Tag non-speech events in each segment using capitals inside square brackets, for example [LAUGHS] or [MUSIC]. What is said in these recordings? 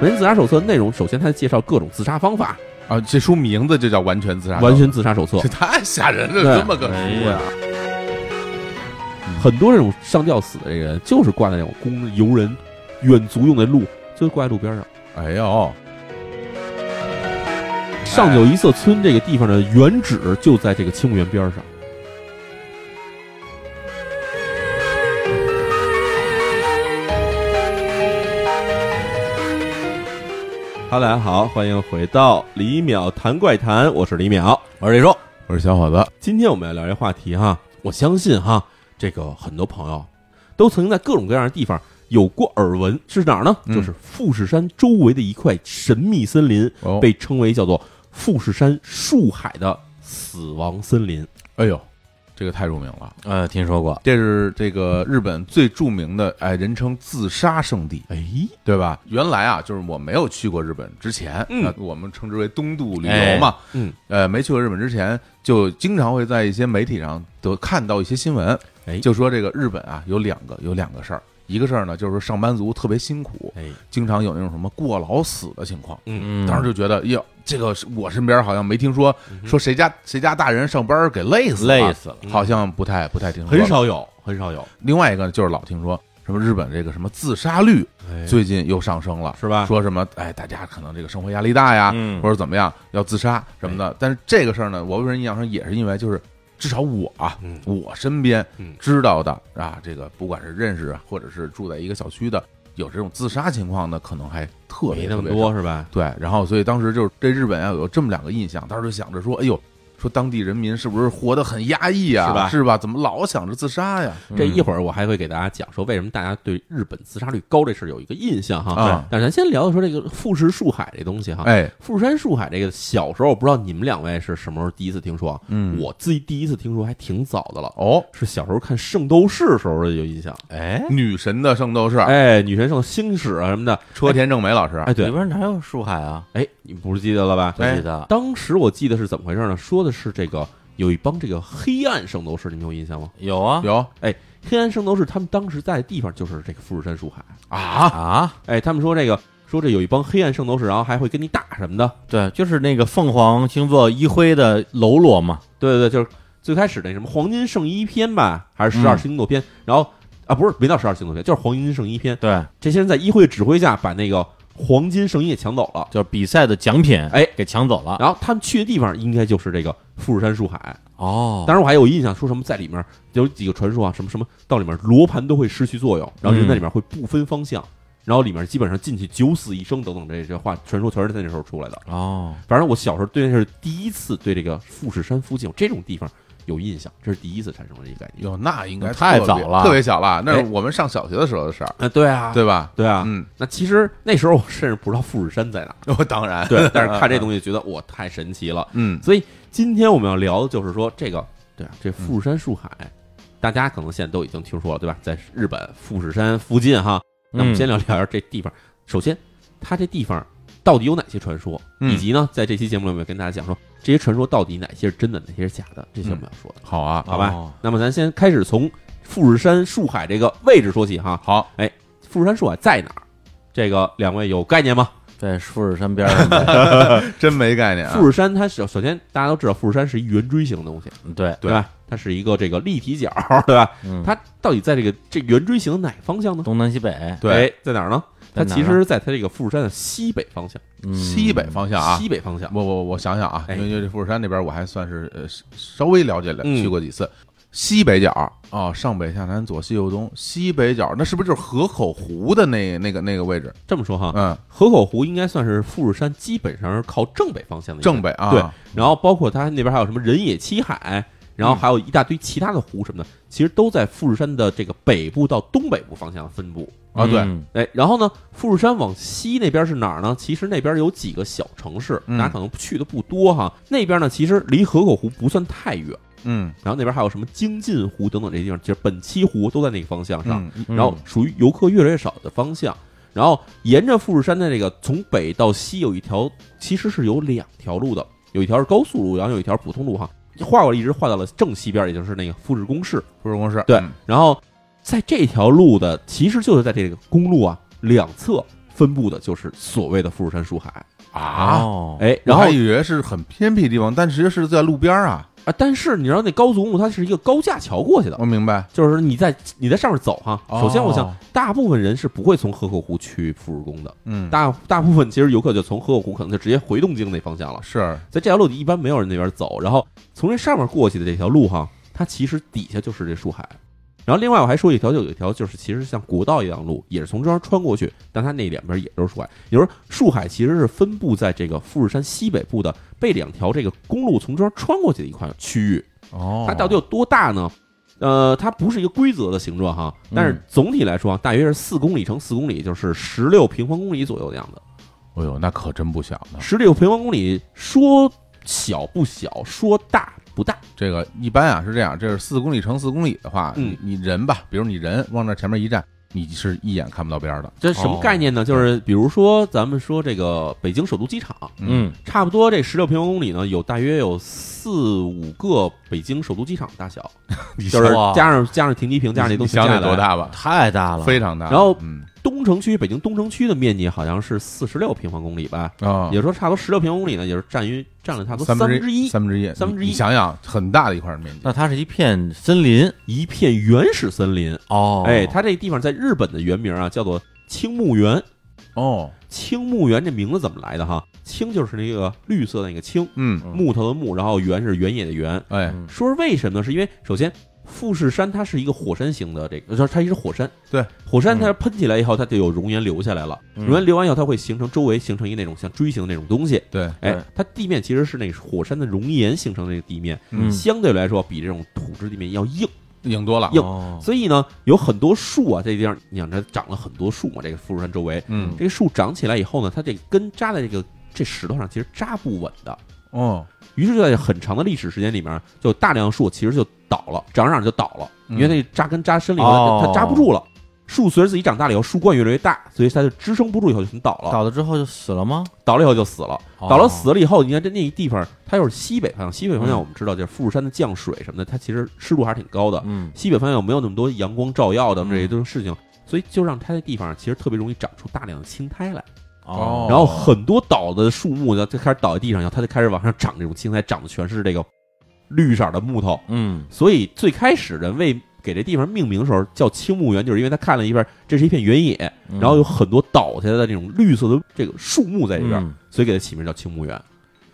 完全自杀手册内容，首先它介绍各种自杀方法，啊，这书名字就叫《完全自杀》，完全自杀手册这。太吓人了，对这么个哎书呀呀！很多这种上吊死的这个人，就是挂在那种工游人远足用的路，就是挂在路边上。哎呦，上九一色村这个地方的原址就在这个青木园边上。大家好，欢迎回到李淼谈怪谈，我是李淼。我是李叔，我是小伙子，今天我们要聊这话题哈，我相信哈，这个很多朋友都曾经在各种各样的地方有过耳闻，是哪儿呢？嗯就是富士山周围的一块神秘森林，哦，被称为叫做富士山树海的死亡森林。哎呦，这个太著名了。呃，听说过，这是这个日本最著名的，哎，人称自杀圣地，哎，对吧？原来啊，就是我没有去过日本之前，嗯那我们称之为东渡旅哎游嘛。嗯，呃，没去过日本之前，就经常会在一些媒体上都看到一些新闻，哎就说这个日本啊有两个有两个事儿，一个事儿呢就是上班族特别辛苦，哎，经常有那种什么过劳死的情况。嗯，嗯，当时就觉得，哟，这个是我身边好像没听说嗯说谁家谁家大人上班给累死了。累死了，好像不太不太听说，很。少有，很少有，另外一个就是老听说什么日本这个什么自杀率哎。最近又上升了，是吧？说什么哎，大家可能这个生活压力大呀，嗯。或者怎么样要自杀什么的。但是这个事儿呢，我个人印象上也是因为就是至少我啊，嗯。我身边嗯。知道的啊，这个不管是认识啊或者是住在一个小区的，有这种自杀情况的，可能还特别没那么特别多是吧？对，然后所以当时就是对日本要有这么两个印象，当时就想着说，哎呦，说当地人民是不是活得很压抑啊？是吧是吧？怎么老想着自杀呀？这一会儿我还会给大家讲说，为什么大家对日本自杀率高这事儿有一个印象哈。啊但是咱先聊聊说这个富士树海这东西哈。哎，富士山树海这个小时候，我不知道你们两位是什么时候第一次听说啊？嗯我自己第一次听说还挺早的了，哦，是小时候看《圣斗士》时候有印象。哎，女神的圣斗士，哎，女神圣星矢啊什么的，车田正美老师，哎，对里，边哪有树海啊？哎，你不是记得了吧？不记得，当时我记得是怎么回事呢？说的是这个有一帮这个黑暗圣斗士，你们有印象吗？有啊有哎黑暗圣斗士他们当时在的地方就是这个富士山树海。啊，啊，哎，他们说这个说这有一帮黑暗圣斗士，然后还会跟你打什么的。对，就是那个凤凰星座一辉的喽啰嘛，对对对，就是最开始那什么黄金圣衣篇吧，还是十二嗯星座篇，然后啊不是没到十二星座篇，就是黄金圣衣篇。对，这些人在议会指挥下把那个黄金圣衣给抢走了。就是比赛的奖品，哎，给抢走了。然后他们去的地方应该就是这个富士山树海。哦，当时我还有印象，说什么在里面有几个传说啊，什么什么到里面罗盘都会失去作用，然后人在里面会不分方向，然后里面基本上进去九死一生等等这些话传说全是在那时候出来的。哦，反正我小时候对那是第一次对这个富士山附近有这种地方有印象，这是第一次产生了这个概念。哟，那应该太早了特别小了，那是哎我们上小学的时候的事儿，啊，对啊，对吧？对啊，嗯，那其实那时候我甚至不知道富士山在哪儿，我当然，对，但是看这 [LAUGHS] 东西觉得哇太神奇了。嗯，所以今天我们要聊的就是说这个，对啊，这富士山树海，大家可能现在都已经听说了，对吧？在日本富士山附近哈，那我们嗯先聊聊这地方。首先，它这地方到底有哪些传说，嗯以及呢，在这期节目里面跟大家讲说这些传说到底哪些是真的，哪些是假的，这些我们要说的。好啊，好吧哦那么咱先开始从富士山树海这个位置说起哈。好，富士山树海在哪儿？这个两位有概念吗？在富士山边上呗，[LAUGHS] 真没概念啊，富士山它是首先大家都知道，富士山是一圆锥形的东西，对，对吧？它是一个这个立体角，对吧？嗯，它到底在这个这圆锥形的哪方向呢？东南西北，对哎，在哪儿呢？它其实在它这个富士山的西北方向，嗯西北方向啊，西北方向。我我我想想啊，哎因为这富士山那边我还算是呃稍微了解了，嗯去过几次。西北角哦，上北下南左西右东，西北角那是不是就是河口湖的那那个那个位置？这么说哈，嗯，河口湖应该算是富士山基本上是靠正北方向的正北啊，对，然后包括它那边还有什么人野七海，然后还有一大堆其他的湖什么的，其实都在富士山的这个北部到东北部方向分布。啊对，嗯哎，然后呢，富士山往西那边是哪儿呢？其实那边有几个小城市，嗯大家可能去的不多哈。那边呢，其实离河口湖不算太远，嗯然后那边还有什么京津湖等等这些地方，其实本溪湖都在那个方向上，然后属于游客越来越少的方向。然后沿着富士山的这个从北到西有一条，其实是有两条路的，有一条是高速路，然后有一条普通路哈。画过来一直画到了正西边，也就是那个富士宫市。富士公式对嗯然后在这条路的，其实就是在这个公路啊两侧分布的就是所谓的富士山树海。啊，哦，哎，然后我还以为是很偏僻的地方，但其实是在路边儿啊。啊，但是你知道那高速公路它是一个高架桥过去的，我明白。就是你在你在上面走哈。哦首先，我想大部分人是不会从河口湖去富士宫的，嗯，大大部分其实游客就从河口湖可能就直接回东京那方向了。是在这条路一般没有人那边走，然后从这上面过去的这条路哈，它其实底下就是这树海。然后另外我还说一条，就有一条就是其实像国道一样路，也是从这儿穿过去，但它那两边也都是树海。也就是说，树海其实是分布在这个富士山西北部的被两条这个公路从这儿穿过去的一块区域。哦，它到底有多大呢？呃，它不是一个规则的形状哈，但是总体来说啊，大约是四公里乘四公里，就是十六平方公里左右的样子。哎呦，那可真不小呢。十六平方公里说小不小，说大不大。这个一般啊是这样，这是四公里乘四公里的话，嗯你你人吧，比如你人往那前面一站，你是一眼看不到边儿的。这什么概念呢？就是比如说咱们说这个北京首都机场，嗯，差不多这十六平方公里呢，有大约有四五个北京首都机场大小，[LAUGHS] 你就是哇加上加上停机坪，加上那东你想加得多大吧？太大了，非常大。然后嗯东城区，北京东城区的面积好像是四十六平方公里吧，啊也，就是说差不多十六平方公里呢，也是占于占了差不多三分之一，三分之一，三分之一你你想想，很大的一块面积。那它是一片森林一片原始森林。哦，哎，它这地方在日本的原名啊叫做青木原。哦，青木原这名字怎么来的哈？青就是那个绿色的那个青，嗯，嗯木头的木，然后原是原野的原。哎，嗯说是为什么呢？是因为首先富士山它是一个火山型的这个，就是它是火山。对，火山它喷起来以后，它就有熔岩流下来了。嗯熔岩流完以后，它会形成周围形成一那种像锥形的那种东西。对，哎，它地面其实是那个火山的熔岩形成的那个地面，嗯相对来说比这种土质地面要硬。硬多了。硬哦所以呢，有很多树啊，这地方你想这长了很多树嘛，这个富士山周围，嗯，这个树长起来以后呢，它这根扎在这个这石头上，其实扎不稳的。哦，于是就在很长的历史时间里面，就大量树其实就倒了，长着长着就倒了，嗯因为那扎根扎深了以后，哦它它扎不住了。树随着自己长大了以后，树冠越来越大，所以它就支撑不住，以后就全倒了。倒了之后就死了吗？倒了以后就死了。哦倒了死了以后，你看这那一地方，它又是西北方向。西北方向嗯我们知道，就是富士山的降水什么的，它其实湿度还是挺高的。嗯，西北方向又没有那么多阳光照耀的嗯这些都是事情，所以就让它的地方其实特别容易长出大量的青苔来。哦。然后很多倒的树木呢，就开始倒在地上，然后它就开始往上长这种青苔，长的全是这个绿色的木头。嗯。所以最开始人为给这地方命名的时候叫青木园，就是因为他看了一片，这是一片原野，嗯，然后有很多倒下来的这种绿色的这个树木在里边，嗯。所以给它起名叫青木园。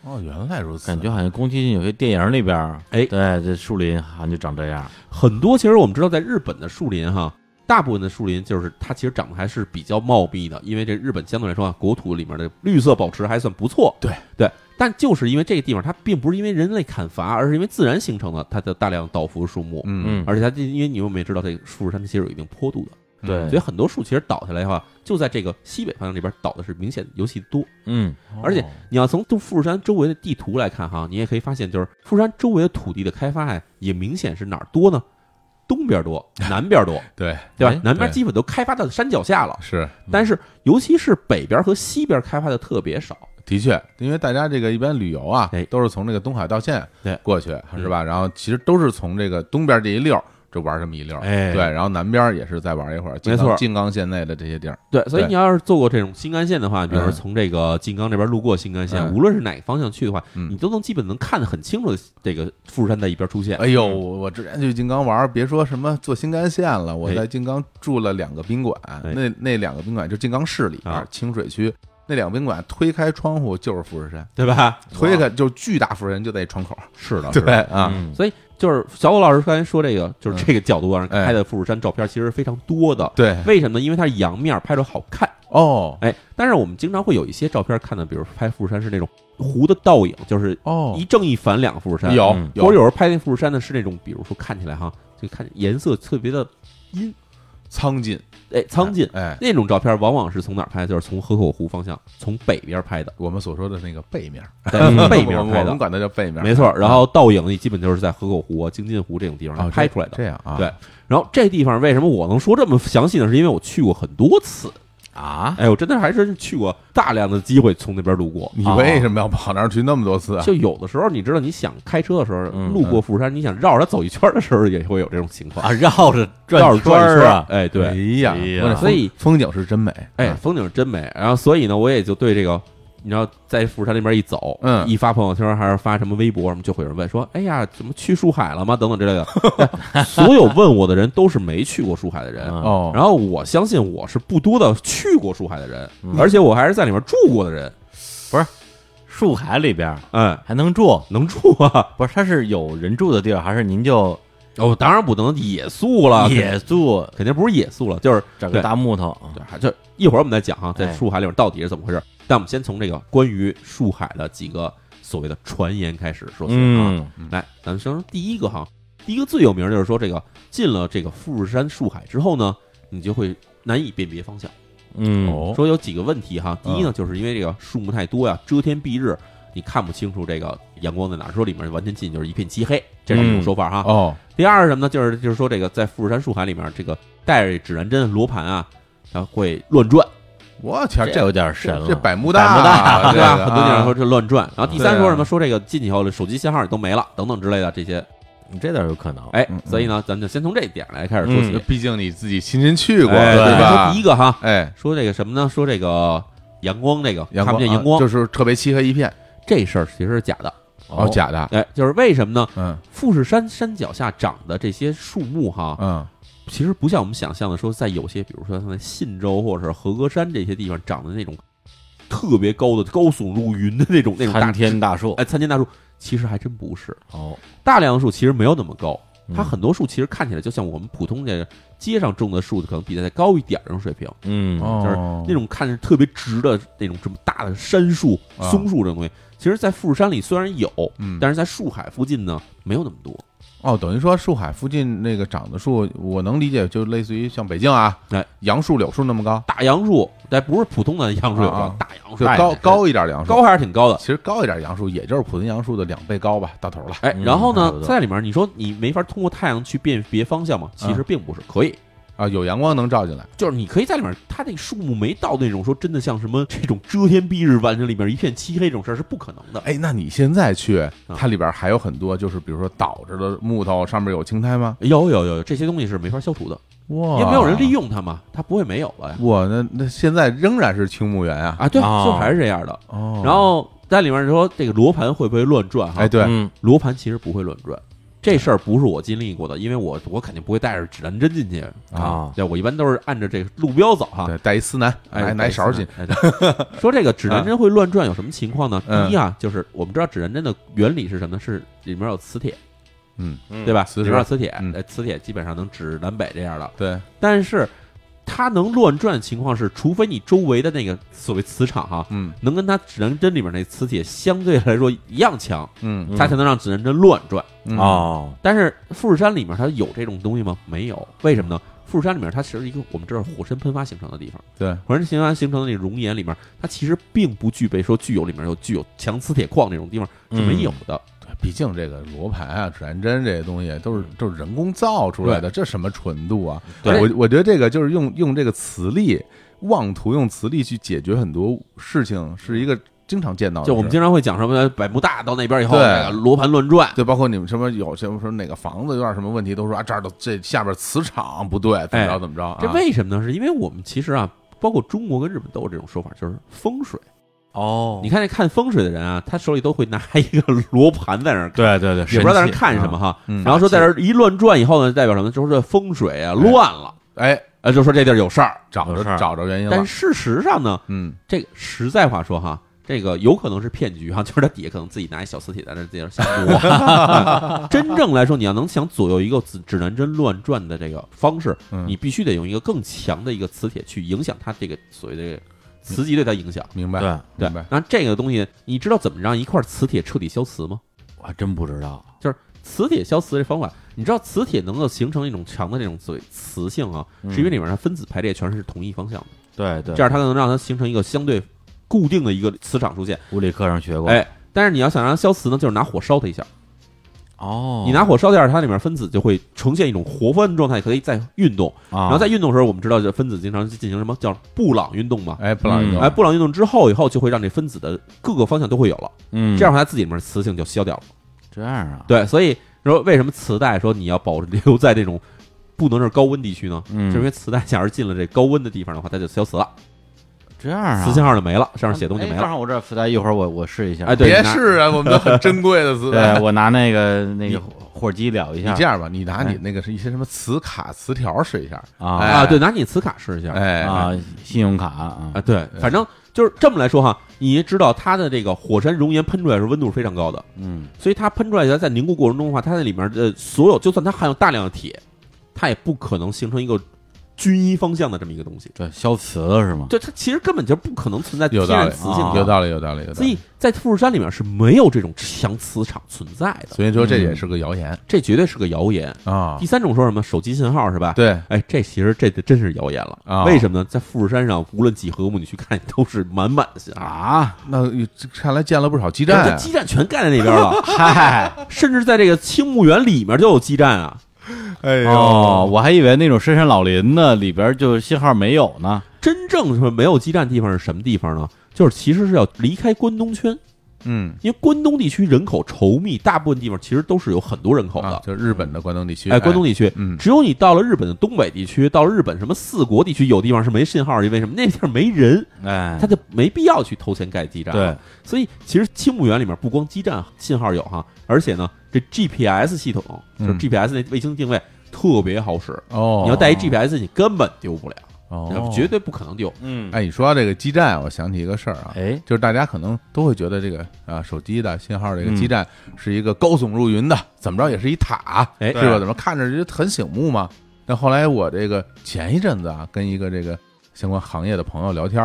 哦，原来如此，感觉好像宫崎骏有些电影里边儿，哎。对，这树林好像就长这样，很多其实我们知道，在日本的树林哈，大部分的树林就是它其实长得还是比较茂密的，因为这日本相对来说啊，国土里面的绿色保持还算不错。对。对，但就是因为这个地方，它并不是因为人类砍伐，而是因为自然形成的它的大量倒伏树木，嗯。嗯，而且它因为你们也知道，这个富士山它其实有一定坡度的，对。所以很多树其实倒下来的话，就在这个西北方向这边倒的是明显尤其多。嗯。而且你要从富士山周围的地图来看哈，你也可以发现，就是富士山周围的土地的开发呀，也明显是哪儿多呢？东边多，[LAUGHS] 南边多，对，对吧哎？南边基本都开发到山脚下了，是但是尤其是北边和西边开发的特别少。的确，因为大家这个一般旅游啊哎，都是从这个东海道线对过去，是吧？然后其实都是从这个东边这一溜儿就玩这么一溜儿，哎对，然后南边也是再玩一会儿，没错静冈县内的这些地儿，对，所以你要是坐过这种新干线的话，比如说嗯从这个静冈这边路过新干线，嗯无论是哪个方向去的话，嗯你都能基本能看得很清楚的这个富士山在一边出现。哎呦，我我之前去静冈玩，别说什么坐新干线了，我哎在静冈住了两个宾馆，哎那那两个宾馆就静冈市里边啊清水区。那两个宾馆推开窗户就是富士山，对吧？推开就巨大富士山就在窗口。是的，[LAUGHS] 对。啊，嗯所以就是小虎老师刚才说这个，就是嗯这个角度上哎拍的富士山照片其实非常多的。对为什么呢？因为它是阳面拍着好看。哦哎，但是我们经常会有一些照片看的，比如拍富士山是那种湖的倒影，就是哦一正一反两个富士山。有嗯或者有时候拍那富士山呢是那种，比如说看起来哈，就看颜色特别的阴，苍劲哎，苍劲。哎，那种照片往往是从哪儿拍？就是从河口湖方向，从北边拍的，我们所说的那个背面，在背面拍的，我们管它叫背面，没错。然后倒影你，基本就是在河口湖啊、京津湖这种地方哦拍出来的。这样啊，对然后这地方为什么我能说这么详细呢？是因为我去过很多次。啊，哎，我真的还是去过大量的机会从那边路过。你为什么要跑那儿去那么多次啊？就有的时候，你知道，你想开车的时候，嗯路过富士山，你想绕着它走一圈的时候，也会有这种情况。啊，绕着绕着圈转一圈儿啊，哎，哎对，呀，哎呀我这所以风风景是真美，哎，风景是真美。然后，所以呢，我也就对这个，你知道，在富士山那边一走，嗯一发朋友圈还是发什么微博什么，就会有人问说：“哎呀，怎么去树海了吗？”等等之类的。哎 [LAUGHS] 所有问我的人都是没去过树海的人。嗯哦，然后我相信我是不多的去过树海的人，嗯而且我还是在里面住过的人。不是树海里边儿嗯，还能住，能住啊？不是？它是有人住的地儿，还是您就哦，当然不能野宿了，野宿，肯定不是野宿了，就是整个对大木头啊？对，还就一会儿我们再讲哈，在哎树海里面到底是怎么回事。但我们先从这个关于树海的几个所谓的传言开始说起啊。嗯来，咱们说第一个哈，第一个最有名的就是说，这个进了这个富士山树海之后呢，你就会难以辨别方向。嗯，哦说有几个问题哈，第一呢，就是因为这个树木太多呀，遮天蔽日，你看不清楚这个阳光在哪儿。说里面完全进就是一片漆黑，这是一种嗯说法哈。哦，第二是什么呢？就是就是说这个在富士山树海里面，这个带着指南针、罗盘啊，然后会乱转，我天，这有点神了，这百慕百慕大大，对吧？很多地方啊说这乱转。然后第三说什么？说这个进去以后手机信号也都没了，等等之类的这些。你这倒有可能。哎嗯，所以呢，咱就先从这一点来开始说起。毕竟你自己亲身去过，哎对吧？说第一个哈，哎，说这个什么呢？说这个阳光，这个看不见阳光，啊就是特别漆黑一片，这事儿其实是假的。哦，假的，哎，就是为什么呢？嗯富士山山脚下长的这些树木哈，嗯其实不像我们想象的说，在有些比如说像在信州或者是和歌山这些地方长的那种特别高的高耸入云的那种那种大参天大树。哎参天大树，其实还真不是。哦，大量的树其实没有那么高，它嗯很多树其实看起来就像我们普通的街上种的树，可能比它再高一点儿这种水平。嗯。就是，那种看着特别直的那种这么大的杉树、啊。松树这种东西，其实，在富士山里虽然有，嗯，但是在树海附近呢，没有那么多。哦，等于说树海附近那个长的树，我能理解，就类似于像北京啊，哎，杨树、柳树那么高，大杨树，但不是普通的杨树啊啊大杨树就高一点高一点杨树，高还是挺高的。其实高一点杨树，也就是普通杨树的两倍高吧，到头了。哎，嗯然后呢在里面你说你没法通过太阳去辨别方向吗？其实并不是，可以，啊，有阳光能照进来，就是你可以在里面，它那树木没到那种说真的像什么这种遮天蔽日，完全里面一片漆黑这种事儿是不可能的。哎，那你现在去，啊它里边还有很多，就是比如说倒着的木头，上面有青苔吗？有有有，这些东西是没法消除的，哇也没有人利。用它嘛，它不会没有了呀。哇，那那现在仍然是青木园啊。啊，对，哦就还是这样的。哦，然后在里面说这个罗盘会不会乱转哈？哎，对，嗯罗盘其实不会乱转，这事儿不是我经历过的，因为我我肯定不会带着指南针进去啊对，我一般都是按着这个路标走哈。对，带一司南，哎，拿勺进。哎。对说这个指南针会乱转有什么情况呢？嗯第一啊，就是我们知道指南针的原理是什么呢？是里面有磁铁，嗯，对吧？里面有磁铁，磁铁基本上能指南北这样的。对，但是它能乱转的情况是，除非你周围的那个所谓磁场哈，嗯能跟它指南针里面那磁铁相对来说一样强，嗯嗯它才能让指南针乱转。嗯，哦，但是富士山里面它有这种东西吗？没有，为什么呢？富士山里面它其实一个我们知道火山喷发形成的地方，对，火山喷发形成的那个熔岩里面，它其实并不具备说具有里面有具有强磁铁矿那种地方是没有的。毕竟这个罗盘啊、指南针这些东西都是都是人工造出来的，这什么纯度啊？对我我觉得这个就是用用这个磁力，妄图用磁力去解决很多事情，是一个经常见到的。就我们经常会讲什么百慕大到那边以后，对罗盘乱转，对，包括你们什么有什么说哪个房子有点什么问题，都说啊这儿的这下边磁场不对，怎么着哎怎么着啊？这为什么呢？是因为我们其实啊，包括中国跟日本都有这种说法，就是风水。哦你看那看风水的人啊，他手里都会拿一个罗盘在那儿，对对对，也不知道在那儿看什么哈。嗯然后说在这儿一乱转以后呢，代表什么？就是这风水啊乱了，哎，呃，就说这地儿有事儿。找着有事儿找着原因了但，事实上呢，嗯这个实在话说哈，这个有可能是骗局哈，就是他底下可能自己拿一小磁铁在那儿自己瞎摸。[LAUGHS] 真正来说，你要能想左右一个指指南针乱转的这个方式，嗯你必须得用一个更强的一个磁铁去影响它这个所谓的磁极对它影响。明白，对，对明白，那这个东西，你知道怎么让一块磁铁彻底消磁吗？我还真不知道。就是磁铁消磁这方法，你知道磁铁能够形成一种强的这种所谓磁性啊，嗯是因为里面它分子排列全是同一方向的，对对，这样它能让它形成一个相对固定的一个磁场出现。物理课上学过。哎，但是你要想让它消磁呢，就是拿火烧它一下，哦，你拿火烧掉，它里面分子就会呈现一种活泛状态，可以在运动。啊，然后在运动的时候，我们知道这分子经常进行什么叫布朗运动嘛？哎，布朗运动，哎，布朗运动之后以后，就会让这分子的各个方向都会有了，嗯，这样它自己里面磁性就消掉了。这样啊，对，所以说为什么磁带说你要保留在这种不能是高温地区呢？嗯，是因为磁带假如进了这高温的地方的话，它就消磁了，这样啊，磁信号就没了，上面写东西没了。哎正好我这磁带一会儿我我试一下，哎对别试啊，我们都很珍贵的磁 [LAUGHS] 带对。我拿那个那个火机燎一下你这样吧，你拿你哎那个是一些什么磁卡、磁条试一下。啊哎啊，对，拿你磁卡试一下。哎啊，信用卡啊啊，对，反正就是这么来说哈，你也知道它的这个火山熔岩喷出来的时候温度是非常高的，嗯所以它喷出来的在凝固过程中的话，它在里面的所有，就算它含有大量的铁，它也不可能形成一个均一方向的这么一个东西。对，消磁了是吗？对，它其实根本就不可能存在天有道理然磁性有道理，有道理，有道理。所以在富士山里面是没有这种强磁场存在的，所以说这也是个谣言这绝对是个谣言。啊第。三种说什么手机信号是吧？对，哎，这其实这真是谣言了啊为什么呢？在富士山上，无论几何目，你去看都是满满的信号。啊，那看来建了不少基站啊。基站全盖在那边了，[LAUGHS] 嗨，甚至在这个青木园里面就有基站啊。[LAUGHS] 哎呦哦，我还以为那种深山老林呢，里边就信号没有呢。真正说没有基站地方是什么地方呢？就是其实是要离开关东圈，嗯，因为关东地区人口稠密，大部分地方其实都是有很多人口的。啊，就是日本的关东地区。哎，关东地区，嗯只有你到了日本的东北地区，到了日本什么四国地区，有地方是没信号，因为什么？那地方没人，哎，他就没必要去投钱盖基站。对，，所以其实青木园里面不光基站信号有哈，而且呢，这 GPS 系统就是嗯 GPS 那卫星定位特别好使。哦，你要带一 GPS，你根本丢不了，哦，绝对不可能丢。嗯，哎，你说到这个基站，我想起一个事儿啊，哎，就是大家可能都会觉得这个啊手机的信号这个嗯基站是一个高耸入云的，怎么着也是一塔，哎是吧？怎么看着就很醒目嘛？但后来我这个前一阵子啊，跟一个这个相关行业的朋友聊天，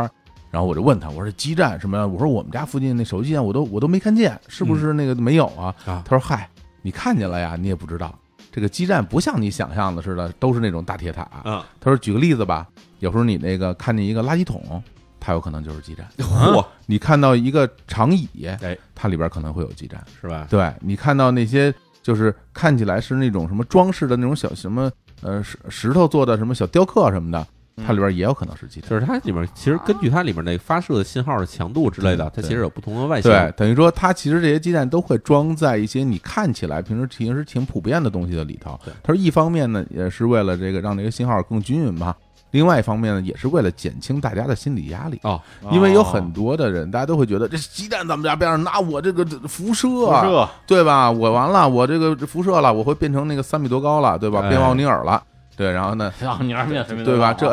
然后我就问他，我说这基站什么呀？我说我们家附近那手机基站我都我都没看见，是不是那个没有啊？啊他说嗨，你看见了呀，你也不知道。这个基站不像你想象的似的，都是那种大铁塔。啊，他说举个例子吧，有时候你那个看见一个垃圾桶，它有可能就是基站。嚯，你看到一个长椅，哎，它里边可能会有基站。是吧？对你看到那些就是看起来是那种什么装饰的那种小什么呃石石头做的什么小雕刻什么的，它里边也有可能是鸡蛋。就是它里边其实根据它里边那个发射的信号的强度之类的，它其实有不同的外形。对，等于说它其实这些鸡蛋都会装在一些你看起来平时平时挺普遍的东西的里头对。它说一方面呢，也是为了这个让这个信号更均匀嘛；另外一方面呢，也是为了减轻大家的心理压力。哦，因为有很多的人，大家都会觉得这鸡蛋咱们家边上拿我这个辐射啊，辐射对吧？我完了，我这个辐射了，我会变成那个三米多高了，对吧？哎变奥尼尔了，对，然后呢，[LAUGHS] 啊，你二面对吧？这，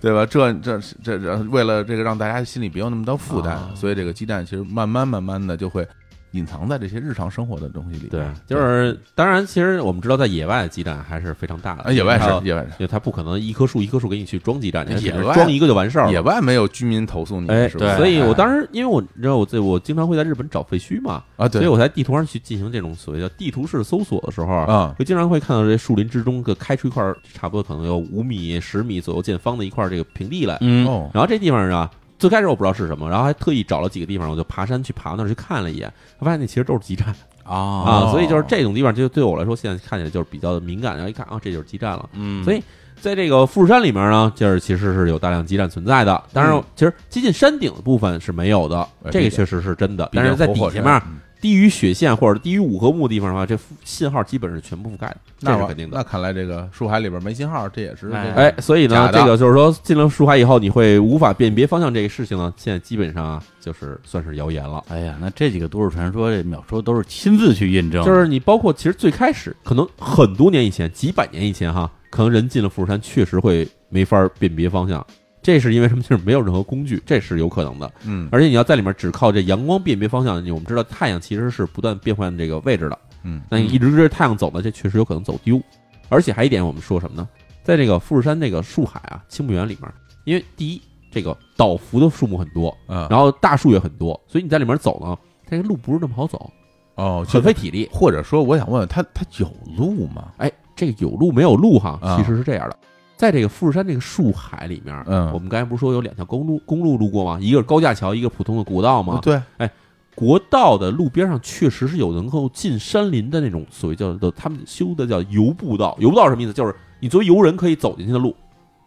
对吧？这这这这，为了这个让大家心里别有那么多负担，啊所以这个鸡蛋其实慢慢慢慢的就会隐藏在这些日常生活的东西里对。，就是当然，其实我们知道，在野外的基站还是非常大的，啊，野外是野外是因为它不可能一棵树一棵树给你去装基站，你野外装一个就完事儿了。野外没有居民投诉你，哎，是不是？所以我当时时因为我你知道我在我经常会在日本找废墟嘛，啊，对，所以我在地图上去进行这种所谓的地图式搜索的时候啊会经常会看到这树林之中，个开出一块差不多可能有五米、十米左右见方的一块这个平地来。嗯，哦，然后这地方呢，最开始我不知道是什么，然后还特意找了几个地方，我就爬山去爬那儿去看了一眼，发现那其实都是基站啊啊，所以就是这种地方就对我来说现在看起来就是比较敏感，然后一看啊，这就是基站了。嗯，所以在这个富士山里面呢，就是其实是有大量基站存在的。当然嗯，其实接近山顶的部分是没有的，嗯这个确实是真的。但是在底下面嗯低于雪线或者低于五合目的地方的话，这信号基本是全部覆盖的，这那是肯定的那。看来这个树海里边没信号，这也是哎这个哎，所以呢，这个就是说进了树海以后，你会无法辨别方向这个事情呢，现在基本上啊，就是算是谣言了。哎呀，那这几个都市传说，这秒说都是亲自去印证，就是你包括其实最开始可能很多年以前，几百年以前哈，可能人进了富士山确实会没法辨别方向，这是因为什么？就是没有任何工具，这是有可能的。嗯而且你要在里面只靠这阳光辨别方向，我们知道太阳其实是不断变换这个位置的，嗯那你一直追着太阳走呢，这确实有可能走丢。而且还一点，我们说什么呢？在这个富士山这个树海啊、青木园里面，因为第一，这个倒伏的树木很多，嗯，然后大树也很多，所以你在里面走呢，这个路不是那么好走，哦，很费体力。或者说，我想问问他，他有路吗？哎，这个有路没有路哈，啊其实是这样的，在这个富士山这个树海里面，嗯我们刚才不是说有两条公路公路路过吗？一个是高架桥，一个普通的国道吗？对，哎国道的路边上确实是有能够进山林的那种所谓叫做他们修的叫游步道。游步道什么意思？就是你作为游人可以走进去的路，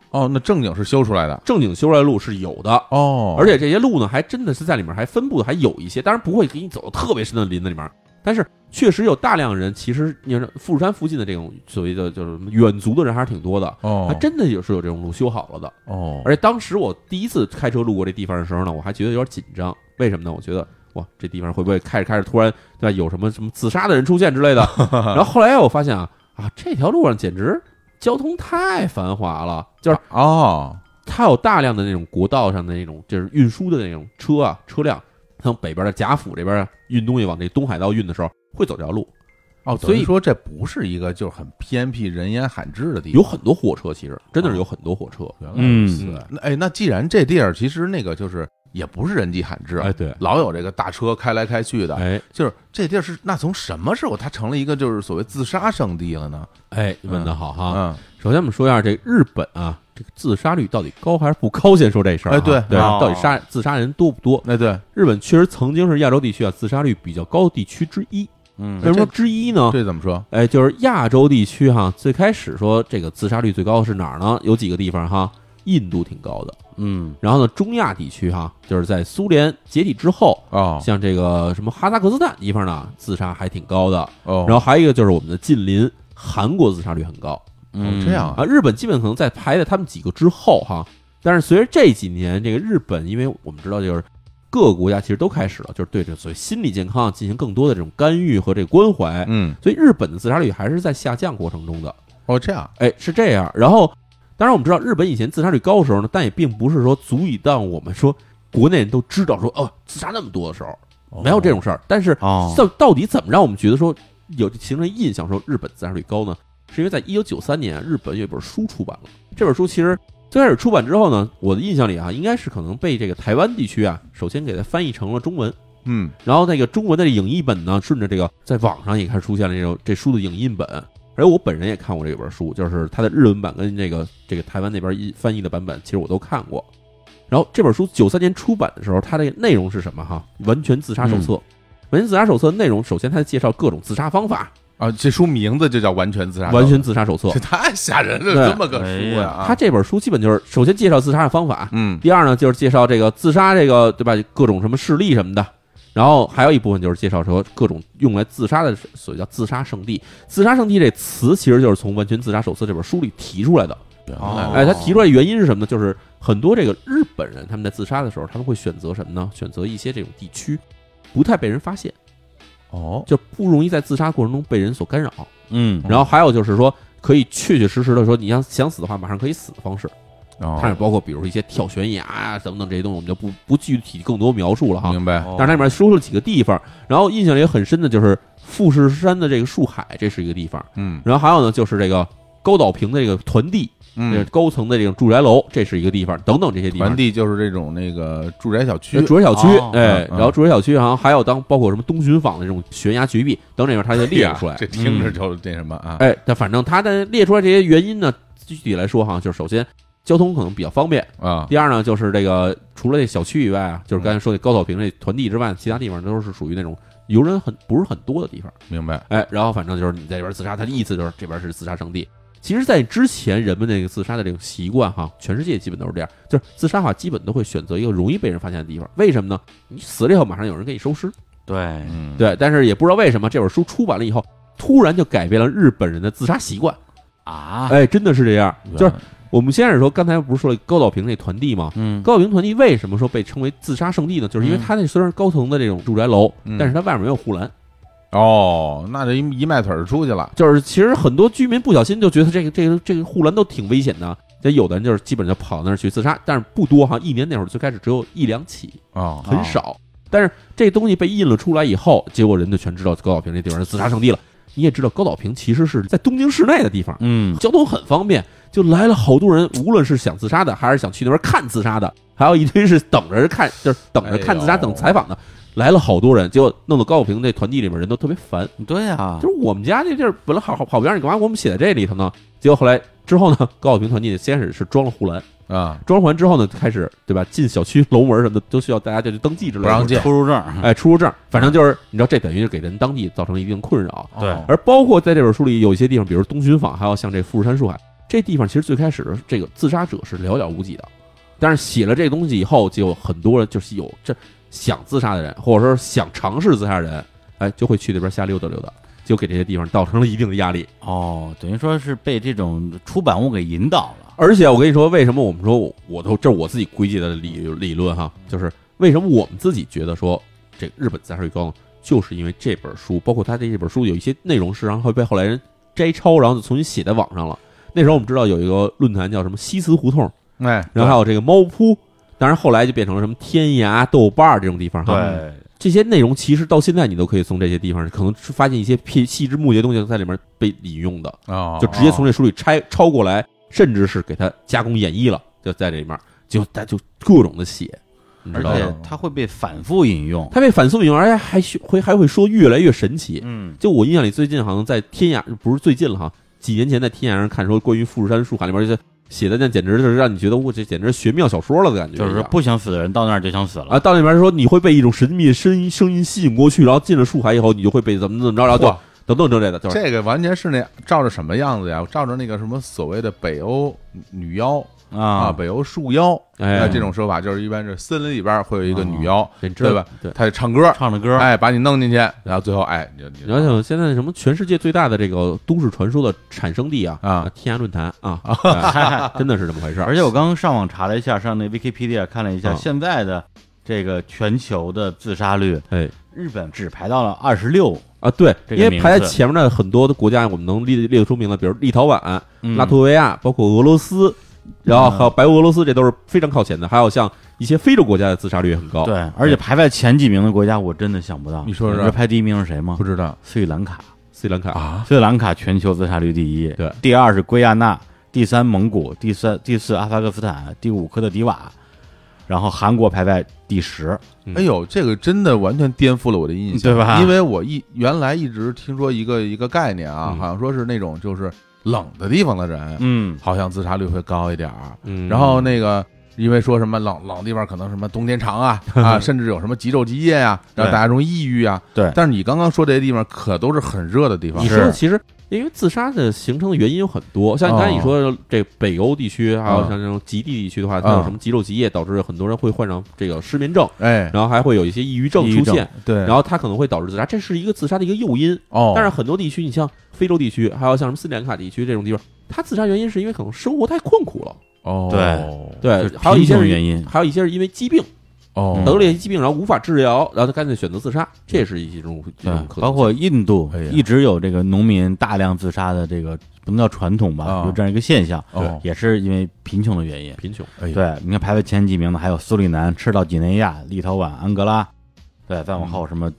哦，那正经是修出来的正经修出来的路是有的。哦，而且这些路呢，还真的是在里面还分布的还有一些，当然不会给你走到特别深的林子里面，但是确实有大量人，其实你看富士山附近的这种所谓的就是远足的人还是挺多的，哦，还真的有是有这种路修好了的。哦，而且当时我第一次开车路过这地方的时候呢，我还觉得有点紧张，为什么呢？我觉得哇，这地方会不会开着开着突然对吧有什么什么自杀的人出现之类的？[LAUGHS] 然后后来我发现啊啊，这条路上简直交通太繁华了，就是哦，它有大量的那种国道上的那种就是运输的那种车啊车辆，像北边的贾府这边啊运东西往这东海道运的时候，会走这条路，哦，所以说这不是一个就是很偏僻、人烟罕至的地方，有很多火车，其实真的是有很多火车。原来如此嗯那哎，那既然这地儿其实那个就是也不是人迹罕至，哎，对，老有这个大车开来开去的，哎就是这地儿是那从什么时候它成了一个就是所谓自杀圣地了呢？哎，问的好哈。嗯，首先我们说一下这日本啊，这个自杀率到底高还是不高？先说这事儿啊。哎对对，哦到底杀自杀人多不多？哎对，日本确实曾经是亚洲地区啊自杀率比较高的地区之一。嗯为什么说之一呢？这怎么说？哎，就是亚洲地区哈，最开始说这个自杀率最高是哪儿呢？有几个地方哈，印度挺高的。嗯然后呢，中亚地区哈，就是在苏联解体之后，哦像这个什么哈萨克斯坦地方呢，自杀还挺高的。哦，然后还有一个就是我们的近邻韩国，自杀率很高嗯，这样啊啊。日本基本可能在排在他们几个之后哈。但是随着这几年，这个日本，因为我们知道就是各个国家其实都开始了，就是对这所谓心理健康进行更多的这种干预和这个关怀，嗯，所以日本的自杀率还是在下降过程中的。哦，这样，哎，是这样。然后，当然我们知道日本以前自杀率高的时候呢，但也并不是说足以让我们说国内人都知道说哦自杀那么多的时候，没有这种事儿。但是哦，到到底怎么让我们觉得说有形成印象说日本自杀率高呢？是因为在一九九三年，日本有一本书出版了。这本书其实最开始出版之后呢，我的印象里啊，应该是可能被这个台湾地区啊，首先给它翻译成了中文，嗯，然后那个中文的影译本呢，顺着这个在网上也开始出现了这种这书的影印本。而我本人也看过这本书，就是它的日文版跟这个这个台湾那边一翻译的版本，其实我都看过。然后这本书九三年出版的时候，它的内容是什么哈？完全自杀手册。完全自杀手册内容，首先它介绍各种自杀方法，啊，这书名字就叫《完全自杀手》，完全自杀手册这。太吓人了，这么个书呀！啊它这本书基本就是首先介绍自杀的方法，嗯第二呢就是介绍这个自杀这个对吧各种什么事例什么的，然后还有一部分就是介绍说各种用来自杀的所谓叫自杀圣地。自杀圣地这词其实就是从《完全自杀手册》这本书里提出来的。哦哎，他提出来的原因是什么呢？就是很多这个日本人他们在自杀的时候，他们会选择什么呢？选择一些这种地区不太被人发现，哦，就不容易在自杀过程中被人所干扰。嗯然后还有就是说，可以确确实实的说，你要想死的话，马上可以死的方式。哦它也包括比如一些跳悬崖啊等等这些东西，我们就不不具体更多描述了哈。明白，哦但是它里面说了几个地方，然后印象里也很深的就是富士山的这个树海，这是一个地方。嗯然后还有呢，就是这个高岛平的这个团地，这嗯，高层的这种住宅楼，这是一个地方，等等这些地方团。地就是这种那个住宅小区呃，住宅小区哦，哎，然后住宅小区好像还有当包括什么东巡坊的这种悬崖绝壁等这边，它就列出来。[LAUGHS] 这听着就那什么啊，哎，但反正它的列出来这些原因呢，具体来说哈，就是首先交通可能比较方便，啊，第二呢，就是这个除了这小区以外啊，就是刚才说的高草坪这团地之外，其他地方都是属于那种游人很不是很多的地方。明白，哎，然后反正就是你在这边自杀，他的意思就是这边是自杀圣地。其实，在之前人们那个自杀的这种习惯哈，全世界基本都是这样，就是自杀的话基本都会选择一个容易被人发现的地方。为什么呢？你死了以后，马上有人给你收尸。对，嗯，对，但是也不知道为什么这本书出版了以后，突然就改变了日本人的自杀习惯。啊，哎，真的是这样。就是我们先是说，刚才不是说了高岛平那团地吗？嗯高岛平团地为什么说被称为自杀圣地呢？就是因为嗯它那虽然是高层的这种住宅楼，嗯但是它外面没有护栏，哦，那这一一迈腿儿出去了，就是其实很多居民不小心就觉得这个这个这个护栏都挺危险的，这有的人就是基本就跑到那儿去自杀，但是不多哈，一年那会儿最开始只有一两起，哦，很少。但是这东西被印了出来以后，结果人就全知道高岛平这地方是自杀圣地了。你也知道高岛平其实是在东京市内的地方，嗯。交通很方便，就来了好多人，无论是想自杀的，还是想去那边看自杀的，还有一堆是等着看，就是等着看自杀、哎等采访的，来了好多人，结果弄得高晓平那团地里面人都特别烦，对啊，就是我们家那地儿本来好好好边儿你干嘛给我们写在这里头呢？结果后来之后呢，高晓平团地先是是装了护栏，啊，装完之后呢，开始对吧？进小区楼门什么的都需要大家就去登记之类的，不让进出入证，哎，出入证，反正就是你知道，这等于是给人当地造成了一定困扰。对哦而包括在这本书里有一些地方，比如东巡坊，还有像这富士山树海这地方，其实最开始这个自杀者是寥寥无几的。但是写了这个东西以后，就有很多人就是有这想自杀的人，或者说想尝试自杀的人，哎，就会去那边瞎溜达溜达，就给这些地方造成了一定的压力。哦，等于说是被这种出版物给引导了。而且我跟你说，为什么我们说我我都这是我自己归结的理理论哈，就是为什么我们自己觉得说这个日本自杀率高呢？就是因为这本书，包括他这本书有一些内容是然后会被后来人摘抄，然后就重新写在网上了。那时候我们知道有一个论坛叫什么西祠胡同，哎，然后还有这个猫扑，当然后来就变成了什么天涯、豆瓣儿这种地方哈。对，这些内容其实到现在你都可以从这些地方，可能是发现一些细细枝末节的东西在里面被引用的。哦，就直接从这书里拆抄过来，甚至是给它加工演绎了，就在这里面就他就各种的写，而？且它会被反复引用。它被反复引用，而且还学会还会说越来越神奇。嗯，就我印象里，最近好像在天涯，不是最近了哈，几年前在天涯上看说关于富士山树海里面这写的，那简直就是让你觉得我这简直是玄妙小说了的感觉，就是不想死的人到那儿就想死了。啊，到那边说你会被一种神秘的声音声音吸引过去，然后进了树海以后，你就会被怎么怎么着，然后就等等之类的，就是这个完全是那照着什么样子呀？照着那个什么所谓的北欧女妖啊，啊，北欧树妖，哎。那这种说法就是一般是森林里边会有一个女妖，对吧？对。她唱歌，唱着歌，哎，把你弄进去，然后最后哎，你就你想想现在什么全世界最大的这个都市传说的产生地啊啊，天涯论坛啊，[LAUGHS] 哎真的是这么回事儿。而且我刚刚上网查了一下，上那 Wikipedia 看了一下，啊现在的这个全球的自杀率，哎。日本只排到了二十六，啊，对，因为排在前面的很多的国家，我们能列列出名的，比如立陶宛、嗯。拉脱维亚，包括俄罗斯，然后还有白俄罗斯，这都是非常靠前的。还有像一些非洲国家的自杀率也很高。对，而且排在前几名的国家，我真的想不到。你说说。排第一名是谁吗？不？知道。斯里兰卡，斯里兰卡，啊，斯里兰卡全球自杀率第一，对。第二是圭亚那，第三蒙古，第三第四阿萨克斯坦，第五科特迪瓦，然后韩国排在第十。嗯。哎呦，这个真的完全颠覆了我的印象，对吧？因为我一原来一直听说一个一个概念啊，嗯。好像说是那种就是冷的地方的人，嗯，好像自杀率会高一点儿。嗯，然后那个因为说什么冷冷地方可能什么冬天长啊 [LAUGHS] 啊，甚至有什么极昼极夜啊，让对大家容易抑郁啊。对。但是你刚刚说这些地方可都是很热的地方。你，是。说其实因为自杀的形成的原因有很多，像刚才你说的这北欧地区，还有像这种极地地区的话，它有什么极昼极夜，导致很多人会患上这个失眠症，哎，然后还会有一些抑郁症抑郁症出现，对，然后它可能会导致自杀，这是一个自杀的一个诱因。哦，但是很多地区，你像非洲地区，还有像什么斯里兰卡地区这种地方，它自杀原因是因为可能生活太困苦了，哦，对，对还有一些是原因。还有一些是因为疾病哦，得了一些疾病，然后无法治疗，然后他干脆选择自杀，这也是一种一种可能性。包括印度一直有这个农民大量自杀的这个不能叫传统吧，啊。有这样一个现象，哦也是因为贫穷的原因。贫穷。对，你看排在前几名的还有苏里南、赤道几内亚、立陶宛、安哥拉，对，再往后什么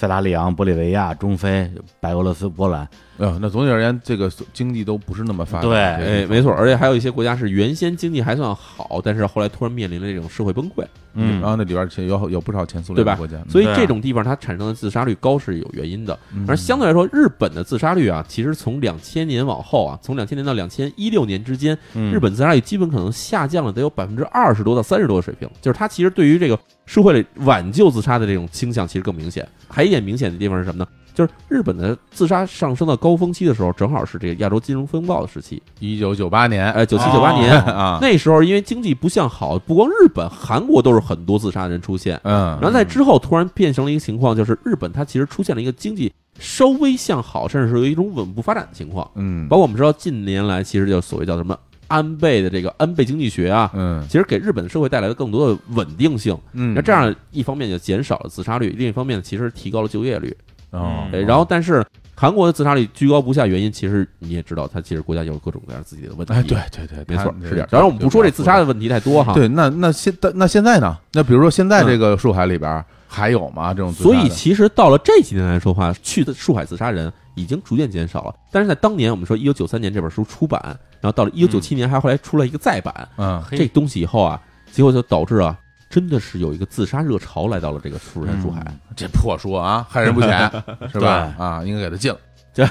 塞拉利昂、玻利维亚、中非、白俄罗斯、波兰，呃，那总体而言，这个经济都不是那么发达，对哎，没错，而且还有一些国家是原先经济还算好，但是后来突然面临了这种社会崩溃，嗯然后那里边其实有有不少前苏联国家，所以这种地方它产生的自杀率高是有原因的。嗯。而相对来说，日本的自杀率啊，其实从两千年往后啊，从两千年到两千一六年之间，嗯日本自杀率基本可能下降了得有百分之二十多到三十多的水平，就是它其实对于这个社会里挽救自杀的这种倾向其实更明显。还有一点明显的地方是什么呢？就是日本的自杀上升到高峰期的时候，正好是这个亚洲金融风暴的时期，一九九八年，哎，九七九八年。[LAUGHS] 啊，那时候因为经济不向好，不光日本，韩国都是很多自杀的人出现。嗯，然后在之后突然变成了一个情况，就是日本它其实出现了一个经济稍微向好，甚至是有一种稳步发展的情况。嗯，包括我们知道近年来其实就所谓叫什么安倍的这个安倍经济学啊，嗯其实给日本社会带来了更多的稳定性。嗯，那这样一方面就减少了自杀率，另一方面其实提高了就业率。哦，哎然后但是韩国的自杀率居高不下，原因其实你也知道，它其实国家有各种各样自己的问题。哎，对对对，没错是这样。当然我们不说这自杀的问题太多哈。对，那那现那现在呢？那比如说现在嗯这个树海里边还有吗？这种所以其实到了这几年来说话，去的树海自杀人已经逐渐减少了。但是在当年，我们说一九九三年这本书出版，然后到了一九九七年还后来出了一个再版，嗯这东西以后啊，结果就导致啊，真的是有一个自杀热潮来到了这个富士山树海。这破书啊，害人不浅，[LAUGHS] 是吧？啊，应该给他禁了。这，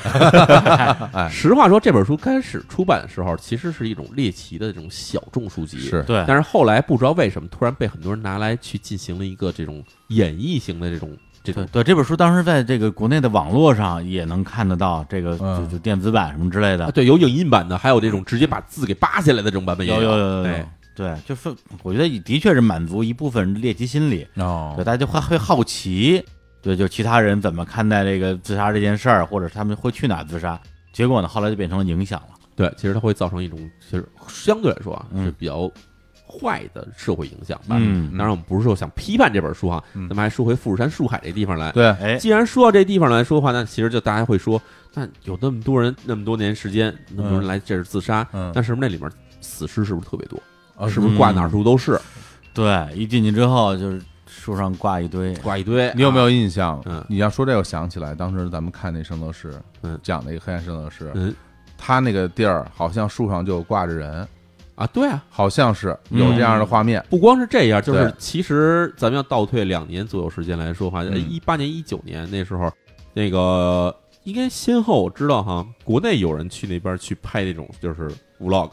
[LAUGHS] 实话说，这本书开始出版的时候，其实是一种猎奇的这种小众书籍，是对，但是后来不知道为什么，突然被很多人拿来去进行了一个这种演绎型的这种这。对。对，这本书当时在这个国内的网络上也能看得到，这个嗯。就就电子版什么之类啊，的，对，有影印版的，还有这种直接把字给扒下来的这种版本也有有有有对，就是我觉得的确是满足一部分猎奇心理，哦。对，大家就会会好奇，对，就其他人怎么看待这个自杀这件事儿，或者他们会去哪自杀，结果呢，后来就变成了影响了，对，其实它会造成一种，其实相对来说啊，嗯。是比较坏的社会影响吧。嗯当然，我们不是说想批判这本书哈，嗯咱们还说回富士山树海这地方来。对，哎，既然说到这地方来说的话，那其实就大家会说，那有那么多人，那么多年时间，那么多人来这儿自杀，嗯那是不是那里面死尸是不是特别多？啊是不是挂哪儿处都是，对，一进去之后就是树上挂一堆，挂一堆？你有没有啊？印象？嗯你要说这个，我想起来，当时咱们看那圣斗士，嗯讲那个黑暗圣斗士，嗯他那个地儿好像树上就挂着人，啊，对啊，好像是有这样的画面。不光是这样，就是其实咱们要倒退两年左右时间来说话，嗯。一八年、一九年那时候，那个应该先后我知道哈，国内有人去那边去拍那种就是 vlog，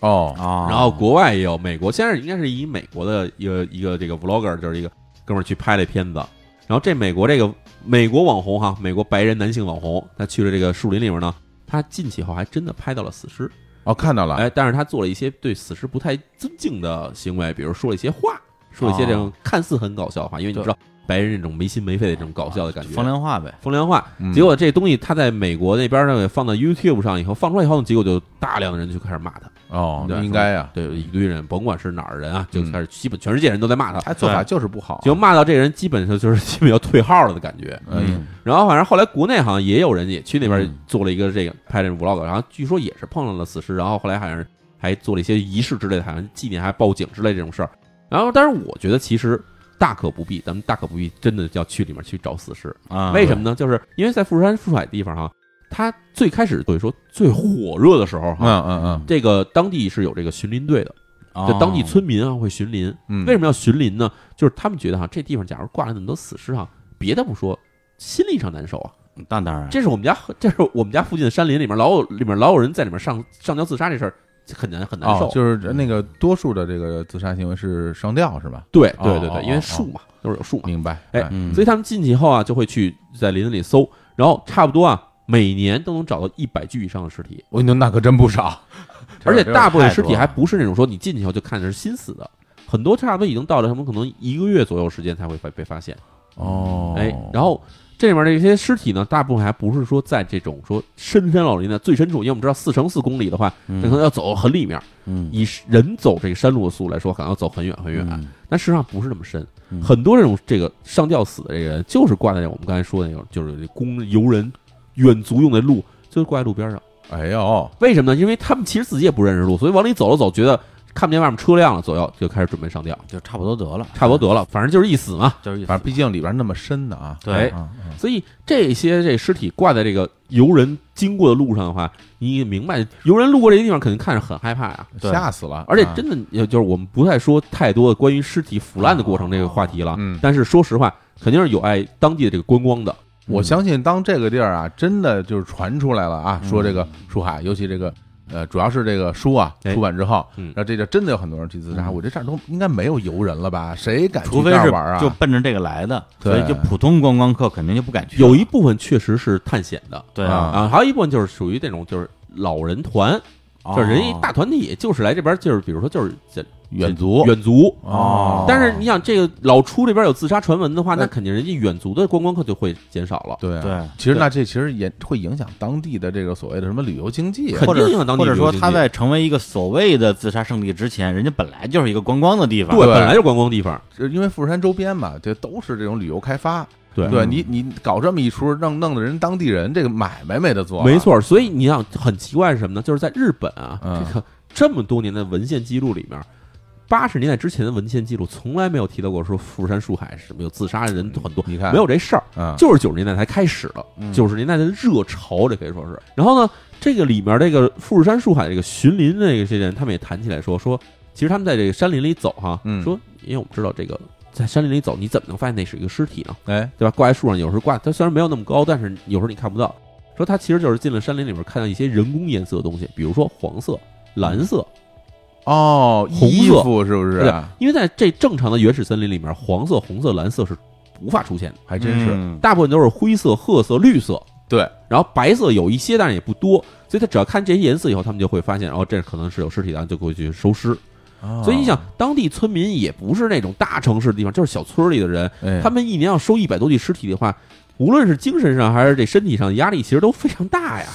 哦，啊，然后国外也有，美国现在应该是以美国的一个一个这个 vlogger，就是一个哥们儿去拍了片子，然后这美国这个美国网红哈，美国白人男性网红，他去了这个树林里面呢，他进去以后还真的拍到了死尸，哦，看到了，哎，但是他做了一些对死尸不太尊敬的行为，比如说了一些话，说了一些这种看似很搞笑的话，因为你知道白人那种没心没肺的这种搞笑的感觉，风凉话呗，风凉话。嗯。结果这东西他在美国那边呢放到 YouTube 上以后，放出来以后，结果就大量的人就开始骂他。哦，那应该呀，对，一堆人，甭管是哪儿人啊，就嗯开始基本全世界人都在骂他，他做法就是不好，就骂到这个人基本上就是基本要退号了的感觉。嗯然后反正后来国内好像也有人也去那边嗯做了一个这个拍这种 vlog，然后据说也是碰上了死尸，然后后来好像是还做了一些仪式之类的，好像纪念还报警之类这种事儿。然后，但是我觉得其实大可不必，咱们大可不必真的要去里面去找死尸。啊，为什么呢？就是因为在富士山富海地方哈，它最开始所以说最火热的时候哈，嗯嗯嗯这个当地是有这个巡林队的，哦就当地村民啊会巡林。嗯，为什么要巡林呢？就是他们觉得哈，这地方假如挂了那么多死尸哈，别的不说，心理上难受啊。那当然，这是我们家，[LAUGHS] 这是我们家附近的山林里面老有里面老有人在里面上上吊自杀这事儿，很难很难受。哦，就是那个多数的这个自杀行为是上吊是吧？对对对对，因为哦树嘛，都是有树嘛。明白，哎嗯所以他们进去以后啊，就会去在林子里搜，然后差不多啊，每年都能找到一百具以上的尸体，我跟你说那可真不少，[LAUGHS] 而且大部分尸体还不是那种说你进去以后就看着是新死的，很多差不多已经到了他们可能一个月左右时间才会被被发现。哦，哎，然后这里面这些尸体呢，大部分还不是说在这种说深山老林的最深处，因为我们知道四乘四公里的话，可能要走很里面，嗯。以人走这个山路的速度来说，可能要走很远很远，嗯。但事实上不是那么深。嗯。很多这种这个上吊死的这个人，就是挂在我们刚才说的那种，就是工游人远足用的路，就是挂在路边上。哎呦，为什么呢？因为他们其实自己也不认识路，所以往里走了走，觉得看不见外面车辆了，左右就开始准备上吊，就差不多得了，差不多得了，反正就是一死嘛。就是一死反正毕竟里边那么深的啊，对哎嗯嗯所以这些这尸体挂在这个游人经过的路上的话，你明白，游人路过这些地方肯定看着很害怕呀。对吓死了，啊而且真的，也就是我们不再说太多的关于尸体腐烂的过程这个话题了。嗯但是说实话，肯定是有爱当地的这个观光的。我相信，当这个地儿啊，真的就是传出来了啊，嗯。说这个书海，尤其这个呃，主要是这个书啊哎。出版之后，嗯。然后这就真的有很多人去自杀。嗯。我这这儿都应该没有游人了吧？谁敢去除非是这儿玩啊？就奔着这个来的，所以就普通观光客肯定就不敢去。了。有一部分确实是探险的。对。啊。啊，还有一部分就是属于这种就是老人团，哦。就是人一大团体，就是来这边就是比如说就是这远足远足。哦，但是你想，这个老出这边有自杀传闻的话，那那肯定人家远足的观光客就会减少了。对啊对其实那这其实也会影响当地的这个所谓的什么旅游经济或者定影响当地或者说他在成为一个所谓的自杀圣地之前，人家本来就是一个观光的地方。对，对本来就是观光地方。就因为富士山周边嘛，这都是这种旅游开发。对对嗯你你搞这么一出，让弄的人当地人这个买卖没得做，没，错，所以你想很奇怪是什么呢？就是在日本啊，嗯这个这么多年的文献记录里面，八十年代之前的文献记录从来没有提到过说富士山树海什么有自杀的人很多，你看没有这事儿，嗯，就是九十年代才开始的，嗯九十年代的热潮，这可以说是。然后呢，这个里面这个富士山树海这个巡林的这些人，他们也谈起来说说，其实他们在这个山林里走哈，嗯说因为我们知道这个在山林里走，你怎么能发现那是一个尸体呢？哎，对吧？挂在树上，有时候挂，它虽然没有那么高，但是有时候你看不到。说它其实就是进了山林里面，看到一些人工颜色的东西，比如说黄色、蓝色，哦，红色。衣服是不是？对？因为在这正常的原始森林里面，黄色、红色、蓝色是无法出现的，还真是，嗯大部分都是灰色、褐色、绿色，对，然后白色有一些，但是也不多，所以他只要看这些颜色以后，他们就会发现，哦，这可能是有尸体的，就会去收尸。哦。所以你想，当地村民也不是那种大城市的地方，就是小村里的人，哎，他们一年要收一百多具尸体的话，无论是精神上还是这身体上压力，其实都非常大呀。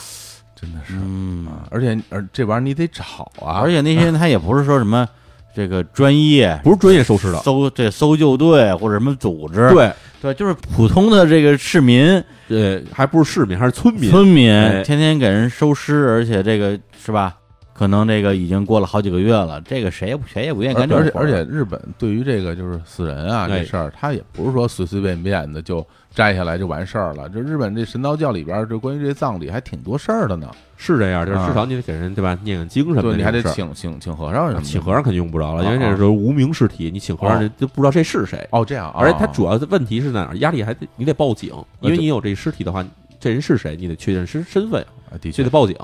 真的是嗯，啊，而且而这玩意儿你得找啊，而且那些人他也不是说什么这个专业 [LAUGHS] 不是专业收尸的，搜这搜救队或者什么组织，对，对，就是普通的这个市民、对，还不是市民，还是村民。村民，哎天天给人收尸，而且这个是吧？可能这个已经过了好几个月了，这个谁也不谁也不愿意而而且干这个活儿而且日本对于这个就是死人啊哎这事儿，他也不是说随随便便的就摘下来就完事儿了。就日本这神道教里边儿，就关于这葬礼还挺多事儿的呢。是这样，就是啊至少你得给人对吧，念个经什么的。你还得请请请和尚什么的。请和尚肯定用不着了，因为这时候无名尸体，你请和尚就不知道这是谁。哦，这样，而且他哦主要的问题是在哪儿？压力还得你得报警，因为你有这尸体的话，这人是谁，你得确认身身份，啊的确就得报警。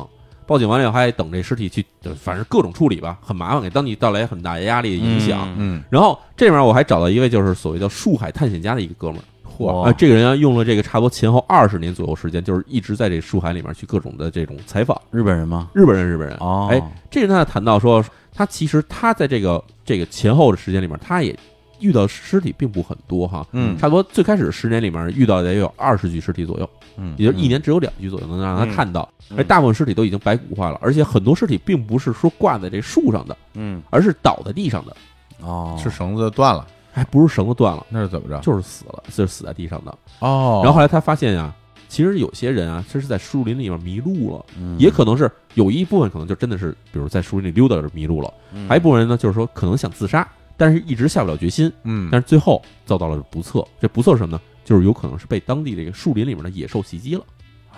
报警完了以后还得等这尸体去，反正各种处理吧，很麻烦，给当地带来很大的压力影响。嗯，然后这边我还找到一位就是所谓叫树海探险家的一个哥们儿，嚯啊，这个人啊用了这个差不多前后二十年左右时间，就是一直在这树海里面去各种的这种采访。日本人吗？日本人，日本人，哦，哎，这个人他谈到说，他其实他在这个这个前后的时间里面，他也遇到尸体并不很多哈，嗯。差不多最开始十年里面遇到的也有二十具尸体左右，嗯，也就一年只有两具左右能让他嗯看到，嗯。而大部分尸体都已经白骨化了，而且很多尸体并不是说挂在这树上的，嗯，而是倒在地上的，哦，是绳子断了，还不是绳子断了，那是怎么着？就是死了，就是死在地上的。哦，然后后来他发现呀、其实有些人啊，这是在树林里面迷路了，嗯。也可能是有一部分可能就真的是，比如在树林里溜达着迷路了。嗯。还有一部分人呢，就是说可能想自杀，但是一直下不了决心，嗯，但是最后遭到了不测。这不测是什么呢？就是有可能是被当地这个树林里面的野兽袭击了，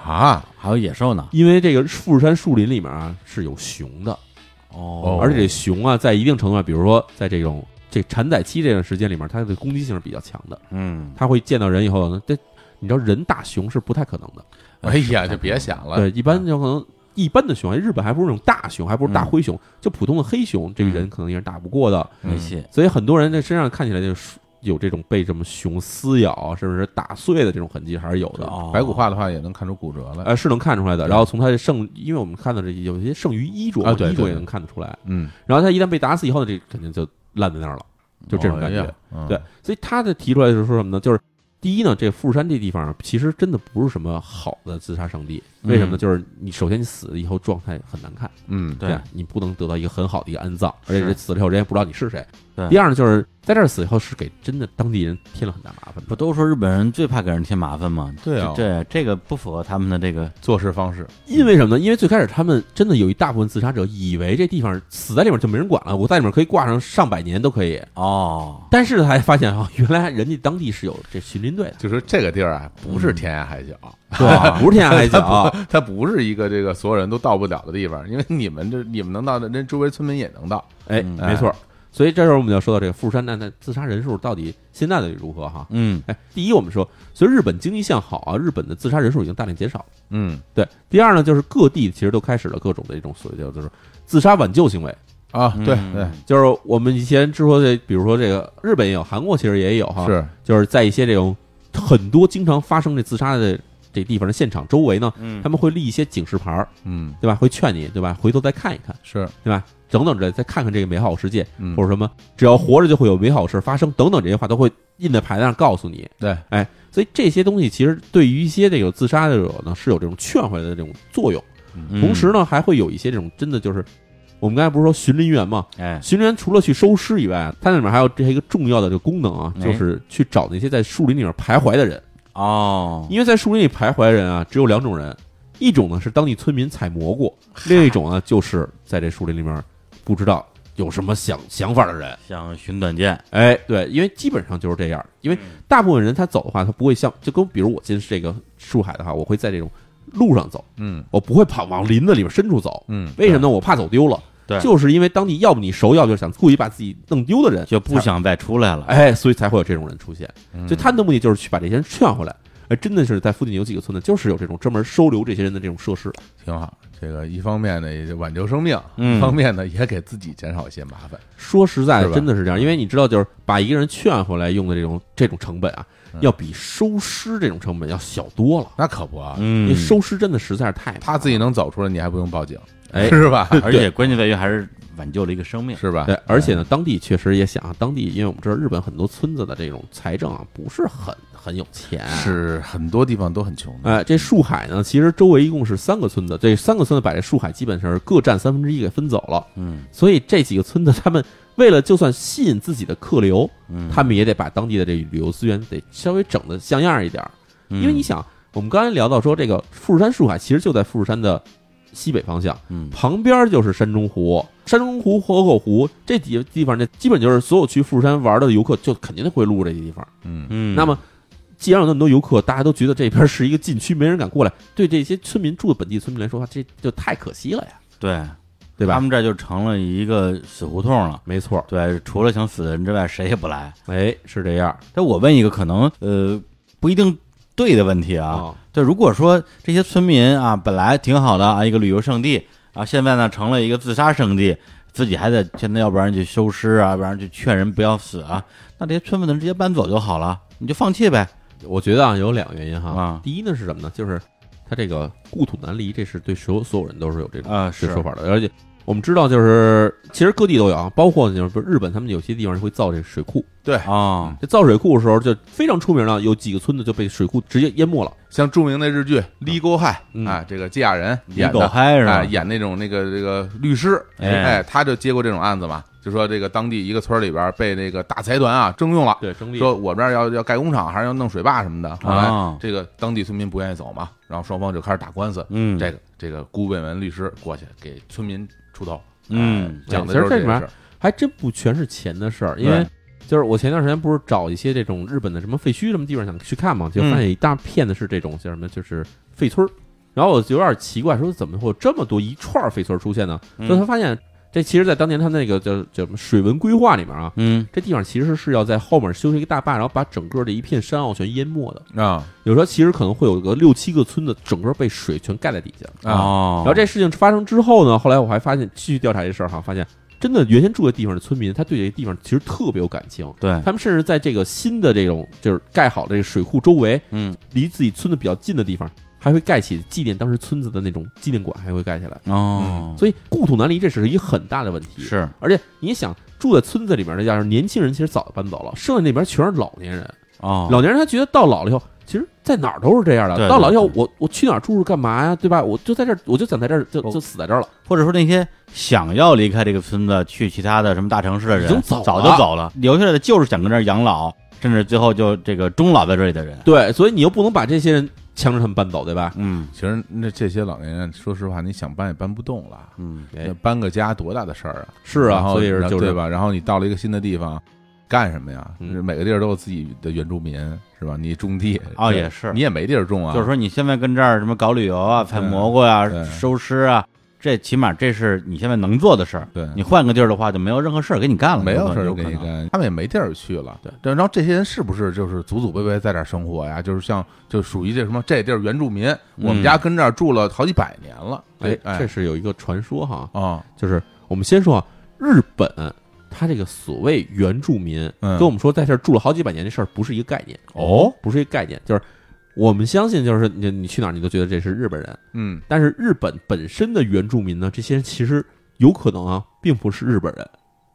啊，还有野兽呢，因为这个富士山树林里面啊是有熊的，哦。而且这熊啊在一定程度上，比如说在这种这产崽期这段时间里面，它的攻击性是比较强的，嗯，它会见到人以后呢，这你知道人打熊是不太可能的，哎呀，就别想了，对，一般就可能。一般的熊，日本还不是那种大熊，还不是大灰熊，就普通的黑熊，这个人可能也是打不过的。没戏，所以很多人在身上看起来就是有这种被什么熊撕咬啊，甚至是打碎的这种痕迹还是有的。哦白骨化的话也能看出骨折来。呃，是能看出来的。然后从他的剩，因为我们看到这有些剩余衣着，啊对对衣着也能看得出来。嗯，然后他一旦被打死以后呢，这肯定就烂在那儿了，就这种感觉。哎嗯对，所以他的提出来就是说什么呢？就是第一呢，这富士山这地方啊其实真的不是什么好的自杀圣地。为什么呢？嗯就是你首先你死了以后状态很难看，嗯，对吧你不能得到一个很好的一个安葬，而且这死了以后人也不知道你是谁。对第二呢，就是在这儿死以后是给真的当地人添了很大麻烦。不都说日本人最怕给人添麻烦吗？对啊这这个不符合他们的这个，做事方式，因为什么呢？因为最开始他们真的有一大部分自杀者以为这地方死在里面就没人管了，我在里面可以挂上上百年都可以。哦，但是还发现啊，原来人家当地是有这巡林队的，就说这个地儿啊，不是天涯海角，[LAUGHS] 对，[LAUGHS] 不是天涯海角，它不是一个这个所有人都到不了的地方，因为你们这你们能到的，人周围村民也能到。哎，嗯没错。所以这时候我们就要说到这个富士山那那自杀人数到底现在的如何哈？嗯哎，第一我们说，随着日本经济向好啊，日本的自杀人数已经大量减少了。嗯对，第二呢，就是各地其实都开始了各种的一种所谓叫就是自杀挽救行为，啊，对嗯对，就是我们以前之说的，比如说这个日本也有，韩国其实也有哈，是就是在一些这种很多经常发生这自杀的这地方的现场周围呢，嗯他们会立一些警示牌儿，嗯对吧？会劝你，对吧？回头再看一看，是对吧？等等之类，再看看这个美好世界，嗯或者什么，只要活着就会有美好事发生，等等这些话都会印在牌子上告诉你。对，哎，所以这些东西其实对于一些这个自杀的者呢，是有这种劝回来的这种作用。嗯同时呢，还会有一些这种真的就是，我们刚才不是说巡林员嘛？哎，巡林员除了去收尸以外啊，它那里面还有这一个重要的这个功能啊，哎就是去找那些在树林里面徘徊的人。哦，因为在树林里徘徊的人啊，只有两种人，一种呢是当地村民采蘑菇，另一种呢就是在这树林里面不知道有什么想想法的人。想寻短见，哎，对，因为基本上就是这样。因为大部分人他走的话，他不会像就跟比如我进这个树海的话，我会在这种路上走，嗯我不会跑往林子里面深处走。嗯，为什么呢？我怕走丢了。对就是因为当地要不你熟，要不就想故意把自己弄丢的人，就不想再出来了。哎，所以才会有这种人出现。嗯所以他们的目的就是去把这些人劝回来。哎，真的是在附近有几个村子，就是有这种专门收留这些人的这种设施。挺好。这个一方面呢，也挽救生命；嗯一方面呢，也给自己减少一些麻烦。说实在的，真的是这样，因为你知道，就是把一个人劝回来用的这种这种成本啊，嗯要比收尸这种成本要小多了。那可不啊，因为嗯，收尸真的实在是太他自己能走出来，你还不用报警，哎 [LAUGHS] 是吧？而且关键在于还是挽救了一个生命。是吧？对，而且呢，当地确实也想啊，当地因为我们知道日本很多村子的这种财政啊不是很很有钱，是很多地方都很穷的。哎，这树海呢，其实周围一共是三个村子，这三个村子把这树海基本上是各占三分之一给分走了，嗯所以这几个村子他们为了就算吸引自己的客流，嗯，他们也得把当地的这旅游资源得稍微整的像样一点儿，嗯因为你想，我们刚才聊到说这个富士山树海其实就在富士山的西北方向，嗯旁边就是山中湖，山中湖、河口湖这几个地方，这基本就是所有去富士山玩的游客就肯定会路过这些地方。嗯，嗯，那么，既然有那么多游客，大家都觉得这边是一个禁区，没人敢过来，对这些村民住的本地村民来说，这就太可惜了呀，对对吧？他们这就成了一个死胡同了。没错，对，除了想死的人之外，谁也不来。哎，是这样但我问一个可能呃不一定对的问题啊，啊，对，如果说这些村民啊本来挺好的啊，一个旅游胜地啊，现在呢成了一个自杀圣地，自己还得现在要不然去收尸啊，要不然去劝人不要死啊，那这些村民们直接搬走就好了，你就放弃呗。我觉得啊，有两个原因哈。啊第一呢是什么呢？就是他这个故土难离，这是对所有所有人都是有这种啊是说法的。而且我们知道，就是其实各地都有啊，包括就是日本，他们有些地方会造这个水库。对，啊，这造水库的时候就非常出名了，有几个村子就被水库直接淹没了。像著名的日剧《Legal High 嗯》啊，这个基亚人演的？演那种那个这个律师，哎哎，他就接过这种案子嘛，就说这个当地一个村里边被那个大财团啊征用了，对，征地说我这儿要要盖工厂，还是要弄水坝什么的。后来啊这个当地村民不愿意走嘛，然后双方就开始打官司。嗯，这个这个顾问文律师过去给村民出头，嗯哎讲的其实这里面。还真不全是钱的事儿，因为就是我前段时间不是找一些这种日本的什么废墟什么地方想去看嘛，就发现一大片的是这种叫什么，就是废村儿。然后我就有点奇怪，说怎么会有这么多一串儿废村儿出现呢？嗯所以他发现这其实，在当年他那个叫叫什么水文规划里面啊，嗯这地方其实是要在后面修一个大坝，然后把整个这一片山坳全淹没的。啊有时候其实可能会有个六七个村子，整个被水全盖在底下。啊，哦，然后这事情发生之后呢，后来我还发现继续调查这事儿哈，发现真的原先住的地方的村民，他对这个地方其实特别有感情。对，他们甚至在这个新的这种就是盖好的这个水库周围，嗯离自己村子比较近的地方，还会盖起纪念当时村子的那种纪念馆，还会盖起来。哦，所以故土难离，这是一个很大的问题。，是而且你想住在村子里面的，要是年轻人，其实早就搬走了，剩下那边全是老年人。哦，老年人他觉得到老了以后，其实在哪儿都是这样的。对到老了以后，我我去哪儿住是干嘛呀？对吧？我就在这儿，我就想在这儿就哦就死在这儿了。或者说那些想要离开这个村子去其他的什么大城市的人，已经走了，留下来的就是想跟这儿养老，甚至最后就这个终老在这里的人。对，所以你又不能把这些人强制他们搬走，对吧？嗯其实那这些老年人，说实话，你想搬也搬不动了。嗯，搬个家多大的事儿啊！是啊，所以是就是对吧？然后你到了一个新的地方，干什么呀？嗯每个地儿都有自己的原住民，是吧？你种地啊哦也是你也没地儿种啊。就是说你现在跟这儿什么搞旅游啊、采蘑菇呀、对收尸啊，这起码这是你现在能做的事儿。对，你换个地儿的话，就没有任何事儿给你干了，没有事儿。给你干，他们也没地儿去了。对然后这些人是不是就是祖祖辈辈在这儿生活呀？就是像就属于这什么这地儿原住民，我们家跟这儿住了好几百年了。哎，哎这是有一个传说哈，啊，就是我们先说啊，日本它这个所谓原住民，嗯跟我们说在这儿住了好几百年这事儿不是一个概念，哦，不是一个概念，就是我们相信，就是你你去哪儿你都觉得这是日本人，嗯。但是日本本身的原住民呢，这些人其实有可能啊，并不是日本人。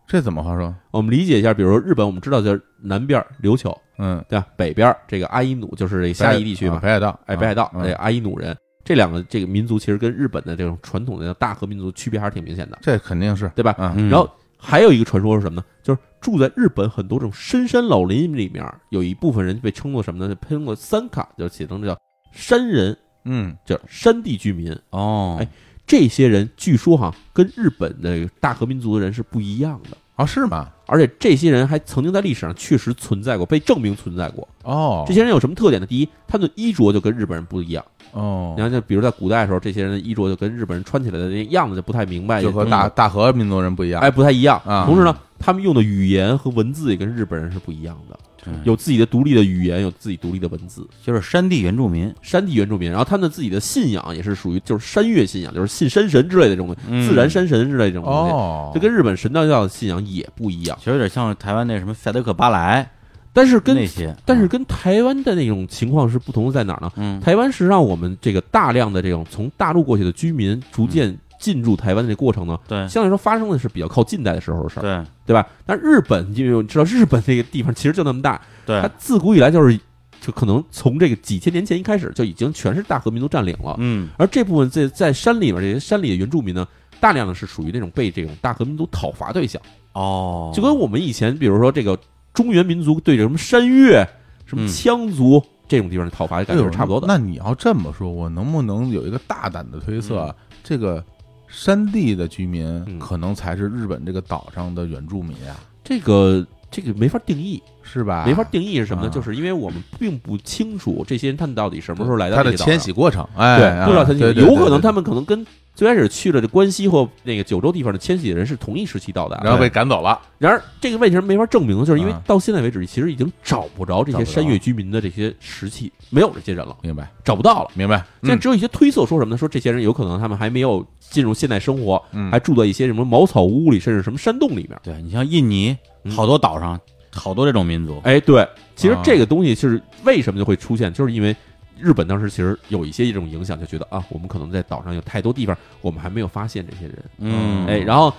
这怎么话说？我们理解一下，比如说日本，我们知道就是南边琉球，嗯，对吧？北边这个阿伊努就是这个夏夷地区嘛，啊北海道，哎，北海道，嗯。哎，阿伊努人，这两个这个民族其实跟日本的这种传统的大和民族区别还是挺明显的，这肯定是。对吧？嗯嗯。然后还有一个传说是什么呢？就是住在日本很多这种深山老林里面，有一部分人被称作什么呢？被称作三卡，就写成叫山人，嗯叫山地居民。哦，哎这些人据说哈，跟日本的大和民族的人是不一样的，啊是吗？而且这些人还曾经在历史上确实存在过，被证明存在过。哦，这些人有什么特点呢？第一，他们的衣着就跟日本人不一样。哦你，看，就比如在古代的时候，这些人的衣着就跟日本人穿起来的那样子就不太明白，就和也大大和民族人不一样。哎不太一样。啊同时呢，他们用的语言和文字也跟日本人是不一样的。嗯有自己的独立的语言，有自己独立的文字。就是山地原住民，山地原住民，然后他们自己的信仰也是属于就是山岳信仰，就是信山神之类的这种东西，嗯自然山神之类的这种东西，哦，就跟日本神道教的信仰也不一样。其实有点像台湾那什么赛德克巴莱但是跟那些，但是跟台湾的那种情况是不同的在哪儿呢？嗯台湾是让我们这个大量的这种从大陆过去的居民逐渐进驻台湾的这过程呢，对。相对来说发生的是比较靠近代的时候的事儿，对。对吧？但日本，因为你知道日本这个地方其实就那么大，它，自古以来就是就可能从这个几千年前一开始就已经全是大和民族占领了，嗯。而这部分在在山里面这些山里的原住民呢，大量的是属于那种被这种大和民族讨伐对象，哦，就跟我们以前比如说这个中原民族对这什么山岳、什么嗯。羌族这种地方的讨伐，感觉是差不多的。那你要这么说，我能不能有一个大胆的推测？这个山地的居民嗯。可能才是日本这个岛上的原住民啊，这个这个没法定义，是吧？没法定义是什么呢？啊。就是因为我们并不清楚这些人他们到底什么时候来到他的这个岛上。迁徙过程，哎，对，啊不知道他对对对对有可能他们可能跟最开始去了这关西或那个九州地方的迁徙的人是同一时期到达的。然后被赶走了，然而这个为什么没法证明呢？就是因为啊到现在为止，其实已经找不着这些山岳居民的这些石器，没有这些人了，明白找不到了。明白？嗯现在只有一些推测，说什么呢？说这些人有可能他们还没有进入现代生活，嗯还住在一些什么茅草屋里，甚至什么山洞里面。对你像印尼嗯好多岛上好多这种民族，哎，对，其实啊这个东西是为什么就会出现，就是因为日本当时其实有一些这种影响，就觉得啊，我们可能在岛上有太多地方，我们还没有发现这些人。嗯，哎，然后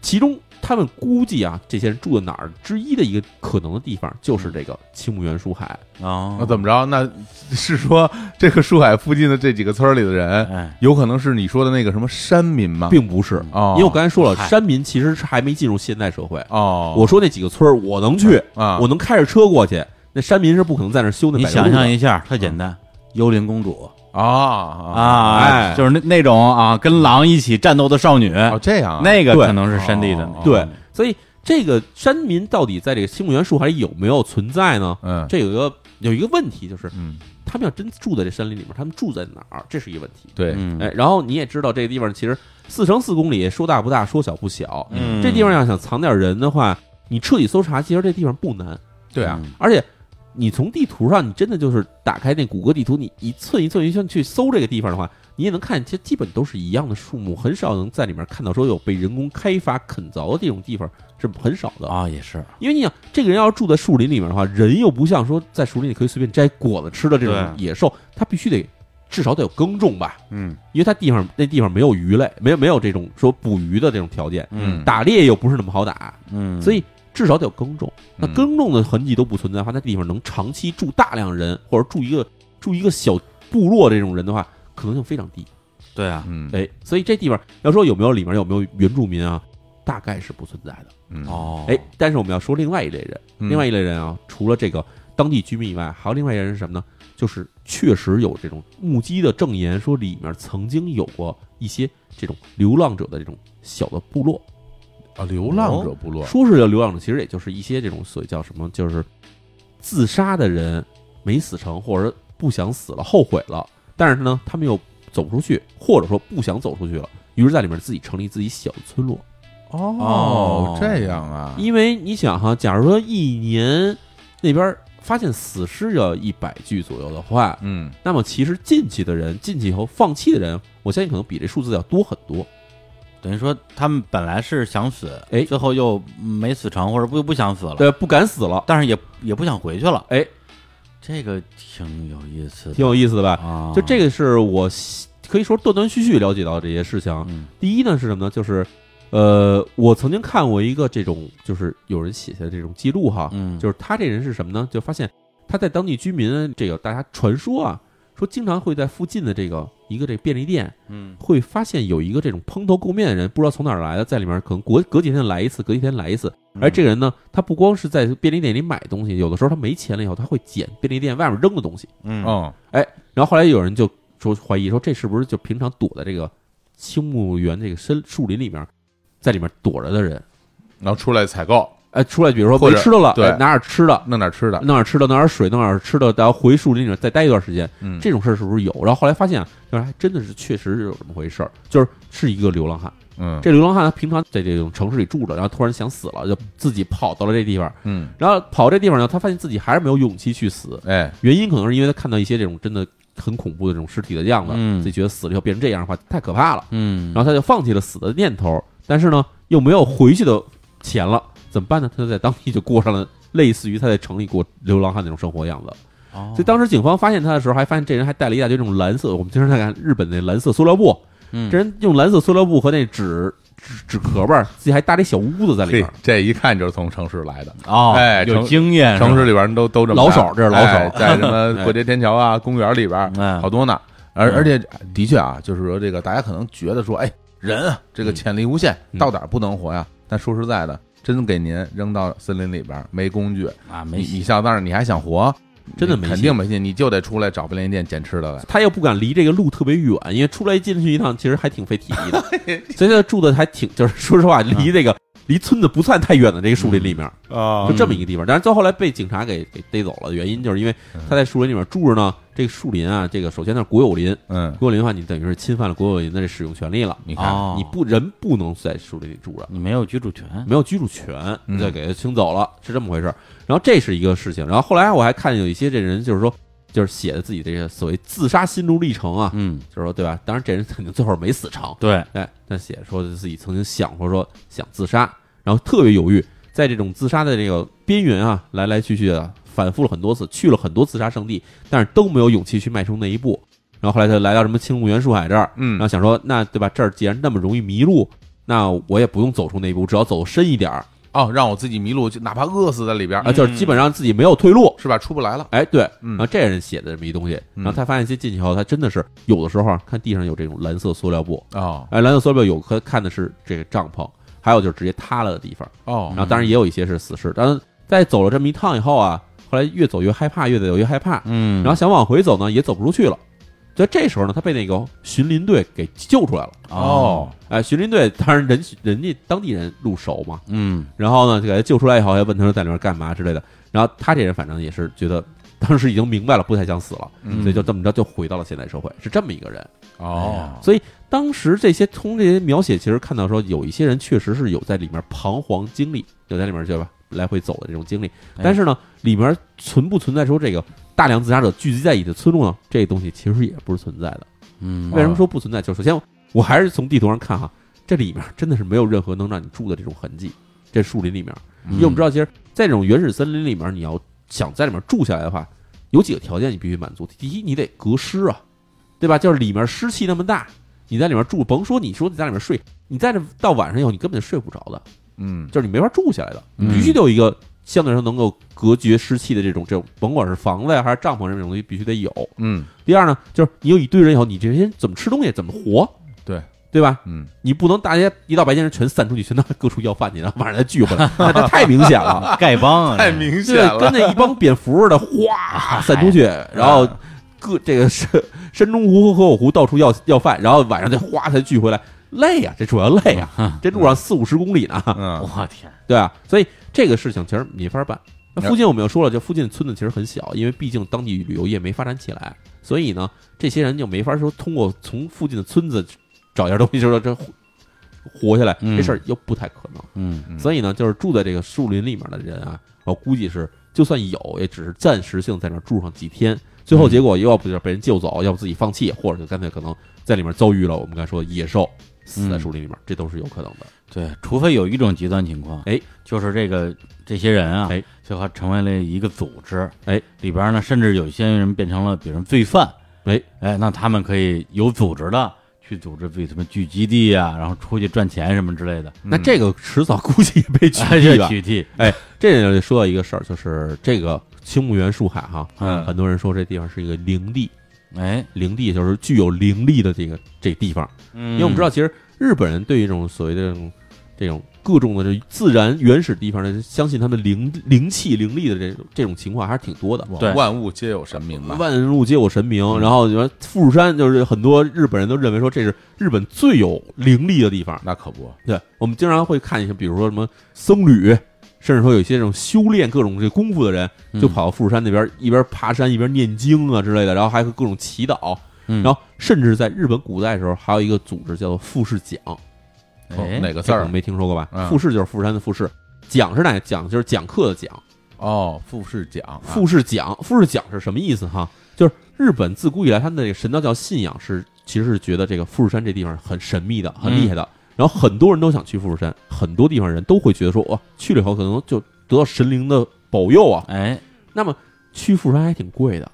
其中他们估计啊，这些人住在哪儿之一的一个可能的地方，就是这个青木原书海。啊，那怎么着？那是说这个书海附近的这几个村儿里的人，哎，有可能是你说的那个什么山民吗？并不是，哦因为我刚才说了，山民其实是还没进入现代社会。哦，我说那几个村儿，我能去，啊，我能开着车过去。那山民是不可能在那儿修那你。想象一下，特简单，幽灵公主。哦啊啊，哎。就是那那种啊，跟狼一起战斗的少女，哦这样啊，那个可能是山地的哦，对，所以这个山民到底在这个青木原树还有没有存在呢？嗯。这有一个有一个问题，就是嗯。他们要真住在这山林里面，他们住在哪儿？这是一个问题。对，嗯，哎，然后你也知道这个地方其实四乘四公里，说大不大，说小不小。嗯。这地方要想藏点人的话，你彻底搜查，其实这地方不难。对啊，嗯。而且你从地图上，你真的就是打开那谷歌地图，你一寸一寸一寸去搜这个地方的话，你也能看，其实基本都是一样的树木，很少能在里面看到说有被人工开发啃凿的这种地方是很少的。啊，也是，因为你想，这个人要是住在树林里面的话，人又不像说在树林里可以随便摘果子吃的这种野兽，他必须得至少得有耕种吧，嗯。因为他地方那地方没有鱼类，没有没有这种说捕鱼的这种条件，嗯。打猎又不是那么好打，嗯，所以至少得有耕种。那嗯耕种的痕迹都不存在的话，那地方能长期住大量人，或者住一个住一个小部落这种人的话，可能性非常低。对啊，嗯哎，所以这地方要说有没有里面有没有原住民啊，大概是不存在的。嗯哦，哎，但是我们要说另外一类人，嗯另外一类人啊，除了这个当地居民以外，还有另外一类人是什么呢？就是确实有这种目击的证言，说里面曾经有过一些这种流浪者的这种小的部落。啊，流浪者部落说是叫流浪者，其实也就是一些这种所谓叫什么，就是自杀的人没死成，或者不想死了，后悔了，但是呢，他们又走不出去，或者说不想走出去了，于是在里面自己成立自己小的村落。哦，这样啊，因为你想哈，假如说一年那边发现死尸要一百具左右的话，嗯那么其实进去的人，进去以后放弃的人，我相信可能比这数字要多很多。等于说他们本来是想死，哎最后又没死成，或者不不想死了，对，不敢死了，但是也也不想回去了，哎，这个挺有意思的，挺有意思的吧？啊，就这个是我可以说断断续续了解到这些事情。嗯第一呢是什么呢？就是呃，我曾经看过一个这种，就是有人写下的这种记录哈，嗯，就是他这人是什么呢？就发现他在当地居民这个大家传说啊，说经常会在附近的这个一个这便利店，嗯会发现有一个这种蓬头垢面的人，不知道从哪儿来的，在里面可能隔隔几天来一次，隔几天来一次。嗯而这个人呢，他不光是在便利店里买东西，有的时候他没钱了以后，他会捡便利店外面扔的东西。嗯哦然后后来有人就说怀疑说，这是不是就平常躲在这个青木园这个深树林里面，在里面躲着的人？然后出来采购，哎，出来比如说没吃的了，对哎拿点吃的，弄点吃的，弄点吃的，弄点水，弄点吃的，然后回树林里面再待一段时间。嗯，这种事儿是不是有？然后后来发现啊，原来还真的是确实是有这么回事儿，就是是一个流浪汉，嗯，这流浪汉他平常在这种城市里住着，然后突然想死了，就自己跑到了这地方，嗯，然后跑这地方呢，他发现自己还是没有勇气去死，哎，原因可能是因为他看到一些这种真的很恐怖的这种尸体的样子，嗯自己觉得死了以后变成这样的话太可怕了，嗯，然后他就放弃了死的念头，但是呢又没有回去的钱了，怎么办呢？他就在当地就过上了类似于他在城里过流浪汉那种生活样子。哦所以当时警方发现他的时候，还发现这人还带了一大堆这种蓝色，我们经常在看日本那蓝色塑料布，嗯这人用蓝色塑料布和那纸纸纸壳吧，自己还搭了一小屋子在里边。，这一看就是从城市来的。哦，有哎有经验，城市里边人都都这么老手这是老手哎在什么 [LAUGHS] 过街天桥啊、公园里边哎好多呢。而嗯而且的确啊，就是说这个大家可能觉得说，哎，人啊，这个潜力无限，嗯到哪儿不能活呀？但说实在的，真给您扔到森林里边，没工具，啊，没你上那儿你还想活，真的没戏。肯定没戏，你就得出来找便利店捡吃的来。他又不敢离这个路特别远，因为出来进去一趟其实还挺费体力的，[LAUGHS] 所以他住的还挺，就是说实话，离这个离村子不算太远的这个树林里面，啊就这么一个地方。但是到后来被警察给给逮走了，原因就是因为他在树林里面住着呢。这个树林啊，这个首先那是国有林，嗯，国有林的话，你等于是侵犯了国有林的这使用权利了。你看，哦，你不人不能在树林里住着，你没有居住权，没有居住权，嗯你再给他清走了，是这么回事儿。然后这是一个事情，然后后来我还看见有一些这人就是说，就是写的自己这个所谓自杀心路历程啊，嗯，就是说对吧？当然这人肯定最后没死成，对，哎，他写说自己曾经想过说想自杀，然后特别犹豫，在这种自杀的这个边缘啊，来来去去的反复了很多次，去了很多自杀圣地，但是都没有勇气去迈出那一步。然后后来他来到什么青木原树海这儿，嗯然后想说，那对吧？这儿既然那么容易迷路，那我也不用走出那一步，只要走深一点儿哦，让我自己迷路，就哪怕饿死在里边啊，，就是基本上自己没有退路。是吧？出不来了。哎，对，嗯然后这人写的这么一东西，嗯然后他发现进进去以后，他真的是有的时候啊，看地上有这种蓝色塑料布，哦哎，蓝色塑料布有可看的是这个帐篷，还有就是直接塌了的地方，哦然后当然也有一些是死尸。当然，在走了这么一趟以后啊，后来越走越害怕，越走越害怕，嗯，然后想往回走呢，也走不出去了。所以这时候呢，他被那个巡林队给救出来了。哦，哎，巡林队当然人人家当地人路熟嘛，嗯，然后呢就给他救出来以后，还问他说在里面干嘛之类的。然后他这人反正也是觉得当时已经明白了，不太想死了，嗯所以就这么着就回到了现代社会，是这么一个人。哦，所以当时这些从这些描写，其实看到说有一些人确实是有在里面彷徨经历，有在里面对吧来回走的这种经历。哎但是呢，里面存不存在说这个大量自杀者聚集在一起的村落呢？这东西其实也不是存在的。嗯，为什么说不存在？就首先我还是从地图上看哈，这里面真的是没有任何能让你住的这种痕迹。这树林里面，因为我们知道，其实，在这种原始森林里面，你要想在里面住下来的话，有几个条件你必须满足。第一，你得隔湿啊，对吧？就是里面湿气那么大，你在里面住，甭说你说你在里面睡，你在这到晚上以后，你根本就睡不着的，嗯就是你没法住下来的。嗯必须得有一个相对来说能够隔绝湿气的这种这种，甭管是房子呀还是帐篷这种东西，必须得有。嗯，第二呢，就是你有一堆人以后，你这些人怎么吃东西，怎么活，对。对吧？嗯。你不能大家一到白天人全散出去，全到各处要饭去，然后晚上再聚回来，那这太明显了。[LAUGHS] 丐帮啊，太，明显了，跟那一帮蝙蝠似的，哗散出去，然后 [LAUGHS] 各这个山山中湖和河口湖到处要要饭，然后晚上再哗才聚回来，累呀、这主要累呀、[LAUGHS] 这路上四五十公里呢，嗯。我天，对啊，所以这个事情其实没法办。那附近我们又说了，这附近村子其实很小，因为毕竟当地旅游业没发展起来，所以呢，这些人就没法说通过从附近的村子找一点东西，就说这活活下来，嗯这事儿又不太可能。嗯嗯所以呢，就是住在这个树林里面的人啊，我估计是就算有，也只是暂时性在那儿住上几天，最后结果要不就是被人救走，要不自己放弃，或者就干脆可能在里面遭遇了我们刚才说的野兽，死在树林里面，这都是有可能的。对，除非有一种极端情况，哎，就是这个这些人啊，哎，最后成为了一个组织，哎，里边呢，甚至有些人变成了，比如罪犯，哎。哎，那他们可以有组织的去组织自己什么聚集地啊，然后出去赚钱什么之类的，那这个迟早估计也被取哎缔吧？[LAUGHS] 取缔，哎，这就说到一个事儿，就是这个青木原树海哈，嗯。很多人说这地方是一个灵地，哎，灵地就是具有灵力的这个这地方，因因为我们知道，其实日本人对于这种所谓的这种这种各种的这自然原始地方的，相信他们灵灵气灵力的这种这种情况还是挺多的。对。万物皆有神明嘛，万物皆有神明，然后你说富士山，就是很多日本人都认为说这是日本最有灵力的地方。那可不，对，我们经常会看一些，比如说什么僧侣，甚至说有一些这种修炼各种这功夫的人，嗯。就跑到富士山那边一边爬山一边念经啊之类的，然后还有各种祈祷，嗯，然后甚至在日本古代的时候，还有一个组织叫做富士讲，哎哪个字儿？没听说过吧？嗯富士就是富士山的富士，讲是哪讲？就是讲课的讲。哦，富士讲啊，富士讲，富士讲是什么意思哈？就是日本自古以来，他们的这个神道教信仰是，其实是觉得这个富士山这地方很神秘的，很厉害的。然后很多人都想去富士山，很多地方人都会觉得说，哇，去了以后可能就得到神灵的保佑啊。哎，那么去富士山还挺贵的，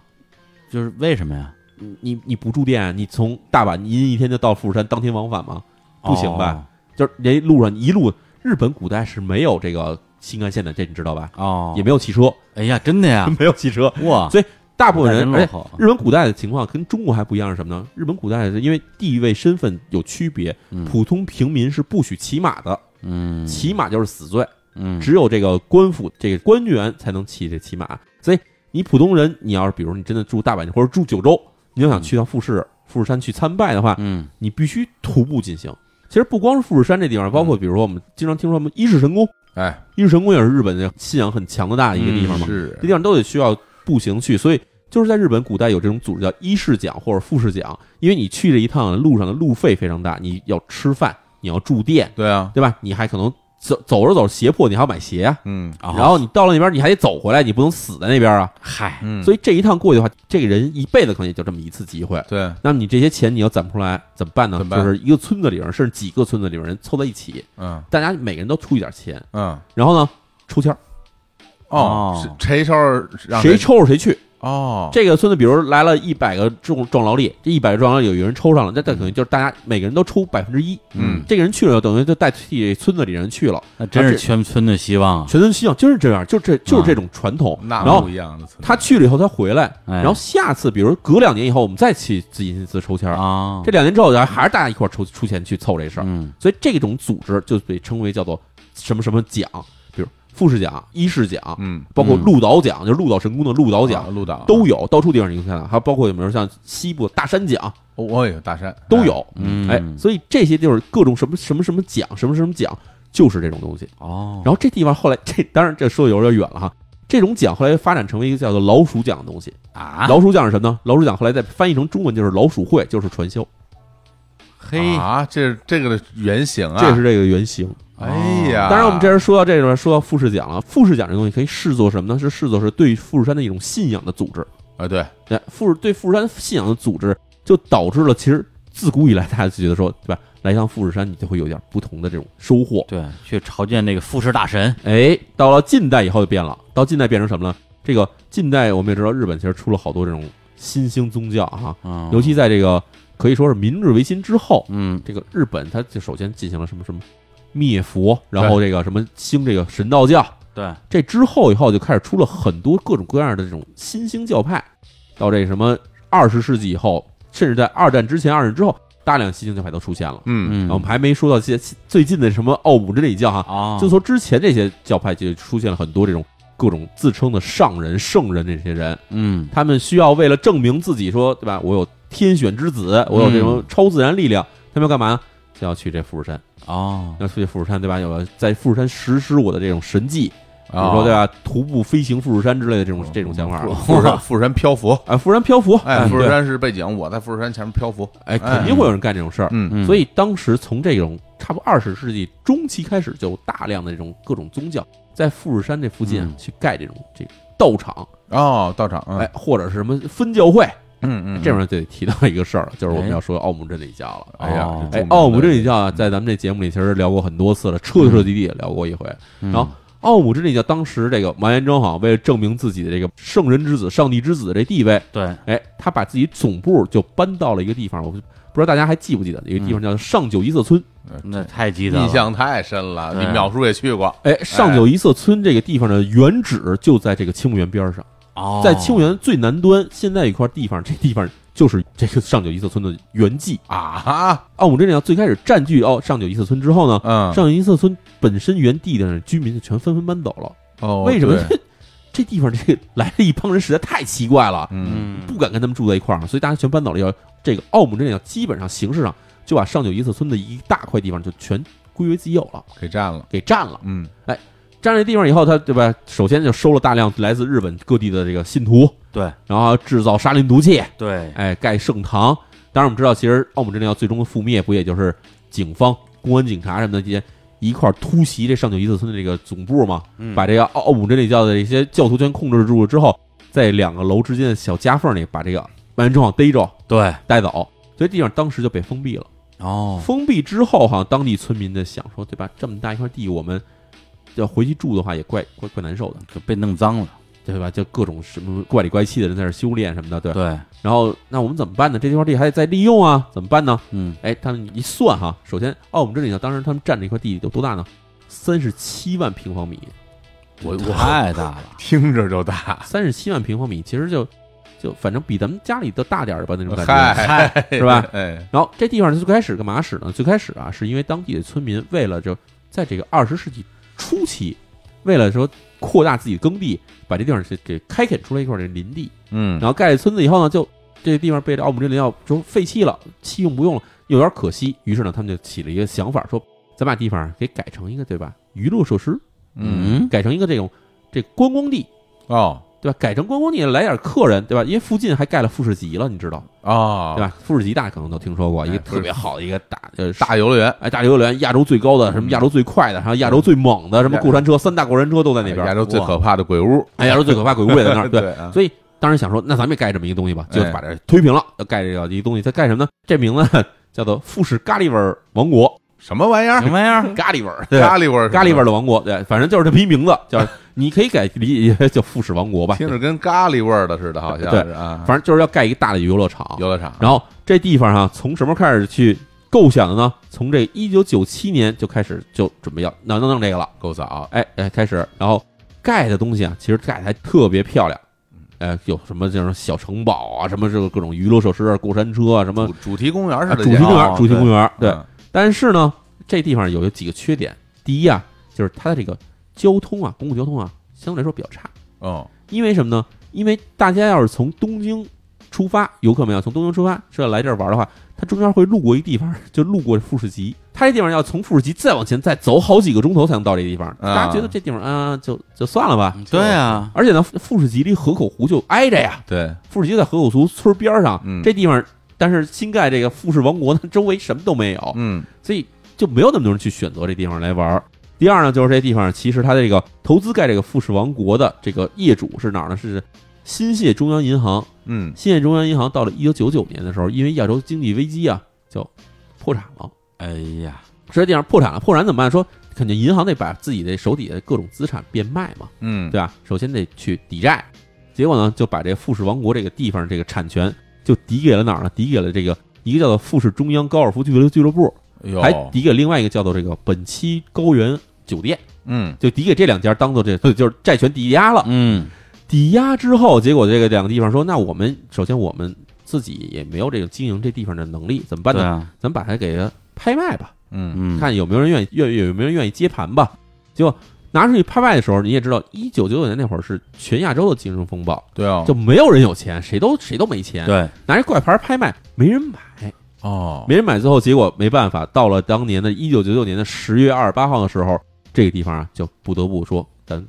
就是为什么呀？你你你不住店，你从大阪你一天就到富士山，当天往返吗？不行吧？就是这路上一路，日本古代是没有这个新干线的，这你知道吧？哦？哦，也没有汽车，哎呀，真的呀，[LAUGHS] 没有汽车，哇，所以大部分人而且真落后，日本古代的情况跟中国还不一样是什么呢？日本古代是因为地位身份有区别，嗯。普通平民是不许骑马的，嗯，骑马就是死罪，嗯，只有这个官府这个官员才能骑这骑马。所以你普通人，你要是比如你真的住大阪或者住九州，你要想去趟富士富士山去参拜的话，嗯。你必须徒步进行。其实不光是富士山这地方，包括比如说我们经常听说什么伊势神宫，哎，伊势神宫也是日本的信仰很强的大的一个地方嘛，是。这地方都得需要步行去，所以就是在日本古代有这种组织叫伊势奖或者富士奖，因为你去这一趟路上的路费非常大，你要吃饭，你要住店，对啊，对吧？你还可能走走着走着鞋破，你还要买鞋啊。嗯哦然后你到了那边，你还得走回来，你不能死在那边啊。嗨，嗯，所以这一趟过去的话，这个人一辈子可能也就这么一次机会。对，那么你这些钱你要攒不出来，怎么办呢？怎么办就是一个村子里人，甚至几个村子里边人凑在一起，嗯大家每个人都出一点钱，嗯，然后呢抽签儿，哦谁抽让谁抽着谁去。哦，这个村子，比如来了一百个壮壮劳力，这一百个壮劳力有一个人抽上了，那这等于就是大家每个人都抽百分之一。嗯这个人去了，等于就代替村子里人去了，那真是全村的希望。全村希望就是这样，就这就是这种传统。那不一样的村，他去了以后，他回来，哎然后下次，比如隔两年以后，我们再去进行一次抽签儿。啊，这两年之后，还是大家一块儿抽出钱去凑这事儿。嗯所以这种组织就被称为叫做什么什么奖，富士奖、伊势奖，嗯，包括嗯。鹿岛奖，就是鹿岛神宫的鹿岛奖啊，鹿岛。都有，到处地方你能看到，还包括有没有像西部大山奖。哦我也有大山。都有，嗯，哎，所以这些就是各种什么什么什么奖，什么什么奖，就是这种东西。哦，然后这地方后来这当然这说的有点远了哈，这种奖后来发展成为一个叫做老鼠奖的东西。啊，老鼠奖是什么呢？老鼠奖后来再翻译成中文就是老鼠会，就是传销，嘿，啊，这是这个的原型啊，这是这个原型。哎呀，当然，我们这人说到这边，说到富士奖了。富士奖这东西可以视作什么呢？是视作是对富士山的一种信仰的组织。啊，对，对，富士对富士山信仰的组织，就导致了其实自古以来大家就觉得说，对吧？来一趟富士山，你就会有点不同的这种收获。对，去朝见那个富士大神，哎，到了近代以后就变了，到近代变成什么呢？这个近代我们也知道，日本其实出了好多这种新兴宗教哈，嗯，尤其在这个可以说是明治维新之后，嗯这个日本它就首先进行了什么什么灭佛，然后这个什么兴这个神道教，对，这之后以后就开始出了很多各种各样的这种新兴教派，到这什么二十世纪以后，甚至在二战之前、二战之后，大量新兴教派都出现了。嗯。嗯，我们还没说到些最近的什么奥姆真理教哈，啊，就说之前这些教派就出现了很多这种各种自称的上人、圣人这些人，嗯。他们需要为了证明自己说对吧，我有天选之子，我有这种超自然力量，他们要干嘛呢？就要去这富士山，哦，要去富士山对吧？有在富士山实施我的这种神迹，比如啊，说对吧，徒步飞行富士山之类的这种这种想法。富士山富士山漂浮，[LAUGHS] 啊，富士山漂浮，哎，富士，山是背景，我在富士山前面漂浮，哎，肯定会有人干这种事儿。嗯。嗯。所以当时从这种差不多二十世纪中期开始，就有大量的这种各种宗教在富士山这附近嗯。去盖这种这个道场，哦，道场，嗯。哎，或者是什么分教会。嗯嗯，这边就得提到一个事儿了，就是我们哎要说奥姆真理教了。哎呀哎奥姆真理教啊，在咱们这节目里其实聊过很多次了，彻彻底底也聊过一回。然然后奥姆真理教当时这个完颜征哈，为了证明自己的这个圣人之子、上帝之子的这地位，对，哎，他把自己总部就搬到了一个地方，我不知道大家还记不记得，有一个地方叫上九一色村。那太记得了。印象太深了，对。你淼叔也去过，哎，上九一色村这个地方的原址就在这个青木园边上，哦，在清木园最南端，现在一块地方，这地方就是这个上九一色村的原迹。啊，奥姆真理教最开始占据哦上九一色村之后呢，嗯，上九一色村本身原地的居民就全纷纷搬走了。哦，为什么对？？[LAUGHS] 这地方这个 [LAUGHS] 来了一帮人实在太奇怪了，嗯，嗯，不敢跟他们住在一块儿，所以大家全搬走了以后，这个奥姆真理教基本上形式上就把上九一色村的一大块地方就全归为自己有了，给占了，给占了。嗯占这地方以后，他对吧？首先就收了大量来自日本各地的这个信徒，对然后制造沙林毒气，对，哎，盖圣堂。当然，我们知道，其实奥姆真理教最终的覆灭，不也就是警方公安警察什么的这些一块儿突袭这上九一四村的这个总部嘛，嗯把这个奥姆真理教的一些教徒全控制住了之后，在两个楼之间的小夹缝里把这个万人之王逮着对带走，所以地方当时就被封闭了。哦，封闭之后，好像当地村民的想说，对吧？这么大一块地，我们要回去住的话，也怪怪怪难受的，就被弄脏了，对吧？就各种什么怪里怪气的人在这儿修炼什么的，对。对，然后，那我们怎么办呢？这块地还得再利用啊，怎么办呢？嗯，哎，他们一算哈，首先哦，我们这里呢当时他们占这块地有多大呢？三十七万平方米，我我太大了，[LAUGHS] 听着就大，三十七万平方米，其实就就反正比咱们家里都大点儿吧那种感觉。嗨，是吧？哎，然后这地方最开始干嘛使呢？最开始啊，是因为当地的村民为了就在这个二十世纪初期，为了说扩大自己的耕地，把这地方是给开垦出来一块这林地，嗯，然后盖了村子以后呢，就这地方被这奥姆真林要就废弃了，弃用不用了，有点可惜。于是呢，他们就起了一个想法，说咱把地方给改成一个对吧娱乐设施，嗯，改成一个这种这观光地。哦对吧？改成观光地来点客人，对吧？因为附近还盖了富士急了，你知道，啊，对吧？富士急大家可能都听说过，一个哎特别好的一个大呃大游乐园，哎，大游乐园，亚洲最高的，什么亚洲最快的，还有亚洲最猛的，什么过山车，三大过山车都在那边亚。洲最可怕的鬼屋，哎，亚洲最可怕鬼屋也在那儿。[LAUGHS] 对，对啊，所以当时想说，那咱们也盖这么一个东西吧，就哎把这推平了，要盖这个一个东西。它盖什么呢？这名字 [LAUGHS] 叫做富士咖喱味儿王国，什么玩意儿？什么玩意儿？咖喱味儿，咖喱味儿，咖喱味儿的王国。对，反正就是这么一名字，叫你可以改理解叫富士王国吧。听着跟咖喱味儿的似的，好像对反正就是要盖一个大的游乐场。游乐场，然后这地方哈、从什么开始去构想的呢？从这一九九七年就开始就准备要弄弄弄这个了。够早，哎哎，开始，然后盖的东西啊，其实盖的还特别漂亮。哎，有什么这种小城堡啊，什么这个各种娱乐设施啊，过山车啊，什么主主题公园似的，主题公园，哦主题公园。对，嗯但是呢，这地方有几个缺点。第一啊，就是它的这个交通啊，公共交通啊，相对来说比较差。哦，因为什么呢？因为大家要是从东京出发，游客们要从东京出发是要来这儿玩的话，它中间会路过一地方，[LAUGHS] 就路过富士急。它这地方要从富士急再往前再走好几个钟头才能到这地方。大家觉得这地方啊，就就算了吧。对啊，而且呢，富士急离河口湖就挨着呀，对，富士急在河口湖村边上，嗯这地方，但是新盖这个富士王国呢，周围什么都没有，嗯所以就没有那么多人去选择这地方来玩儿。第二呢，就是这地方其实它的这个投资盖这个富士王国的这个业主是哪儿呢？是新泻中央银行。嗯，新泻中央银行到了一九九九年的时候，因为亚洲经济危机啊，就破产了。哎呀，这地方破产了，破产怎么办？说肯定银行得把自己的手底下的各种资产变卖嘛，嗯，对吧？首先得去抵债，结果呢，就把这个富士王国这个地方这个产权就抵给了哪儿呢？抵给了这个一个叫做富士中央高尔夫俱乐俱乐部，还抵给另外一个叫做这个本期高原酒店，嗯。就抵给这两家当做这 [LAUGHS] 就是债权抵押了。嗯，抵押之后，结果这个两个地方说，那我们首先我们自己也没有这个经营这地方的能力，怎么办呢？啊，咱们把它给它拍卖吧，嗯。嗯，看有没有人愿意愿意有没有人愿意接盘吧。结果拿出去拍卖的时候，你也知道，一九九九年那会儿是全亚洲的金融风暴，对哦，就没有人有钱，谁都谁都没钱，对，拿这怪牌拍卖没人买，哦，没人买，最后结果没办法，到了当年的一九九九年的十月二十八号的时候，这个地方啊就不得不说咱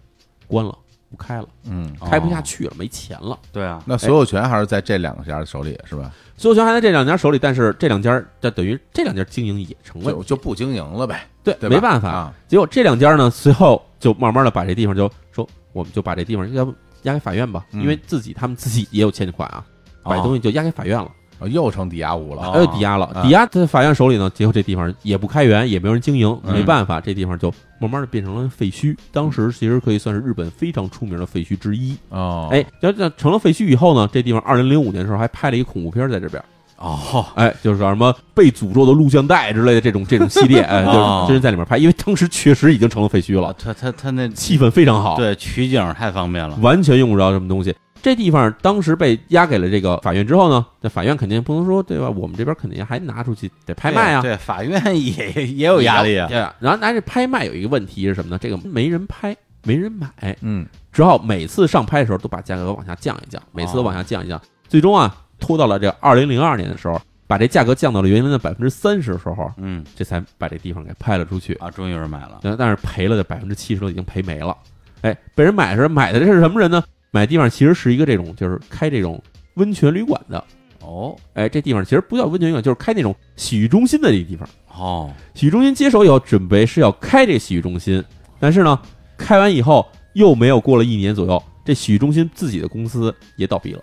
关了，不开了，嗯，开不下去了，没钱了。对啊，那所有权还是在这两家手里是吧？所有权还在这两家手里，但是这两家这等于这两家经营也成问题，就就不经营了呗，对，对吧没办法。啊，结果这两家呢，随后就慢慢的把这地方就说，我们就把这地方要不押给法院吧，嗯因为自己他们自己也有欠款啊，把这东西就押给法院了，哦又成抵押物了，哦还有抵押了，啊抵押在法院手里呢，结果这地方也不开源，也没有人经营，嗯没办法，这地方就慢慢的变成了废墟。当时其实可以算是日本非常出名的废墟之一。哦，哎，要这成了废墟以后呢，这地方二零零五年的时候还拍了一个恐怖片在这边，哦，哎，就是叫什么被诅咒的录像带之类的这种这种系列，哎，[LAUGHS] 就是哦真人在里面拍，因为当时确实已经成了废墟了，他他他那气氛非常好，，对取景太方便了，完全用不着什么东西。这地方当时被押给了这个法院之后呢，这法院肯定不能说对吧？我们这边肯定还拿出去得拍卖啊，对，对法院也 [LAUGHS] 也有压力啊，对啊。然后拿这拍卖有一个问题是什么呢？这个没人拍，没人买，嗯，只好每次上拍的时候都把价格往下降一降，每次都往下降一降，最终啊拖到了这二零零二年的时候，把这价格降到了原来的百分之三十的时候，嗯这才把这地方给拍了出去。啊，终于有人买了，但但是赔了的百分之七十都已经赔没了。哎，被人买的时候买的这是什么人呢？买地方其实是一个这种就是开这种温泉旅馆的。哦哎，这地方其实不叫温泉旅馆，就是开那种洗浴中心的这地方。哦，洗浴中心接手以后，准备是要开这洗浴中心，但是呢，开完以后又没有过了一年左右，这洗浴中心自己的公司也倒闭了。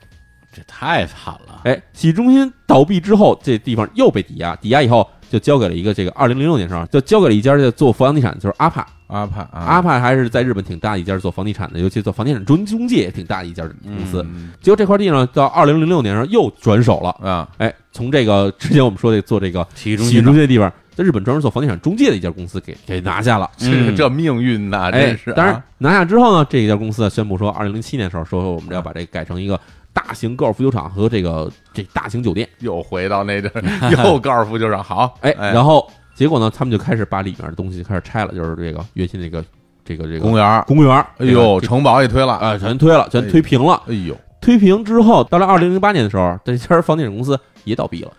这太惨了。哎，洗浴中心倒闭之后，这地方又被抵押，抵押以后就交给了一个这个二零零六年时候就交给了一家这做房地产，就是阿帕。阿帕啊，阿帕还是在日本挺大一家做房地产的，尤其做房地产中中介也挺大的一家公司。嗯结果这块地呢，到二零零六年时候又转手了。啊，哎，从这个之前我们说的做这个洗浴中洗浴中心的地方，在日本专门做房地产中介的一家公司给给拿下了。[LAUGHS] 这嗯这命运呐，哎真是啊。，当然拿下之后呢，这一家公司宣布说，二零零七年的时候说我们要把这个改成一个大型高尔夫球场和这个这大型酒店。又回到那阵儿，[LAUGHS] 又高尔夫球场好，哎，哎，然后结果呢，他们就开始把里面的东西开始拆了，就是这个原先这个这个这个公园，公园儿，哎呦，这个城堡也推了，啊，全推了，全推平了。哎呦，推平之后，到了二零零八年的时候，这家房地产公司也倒闭了。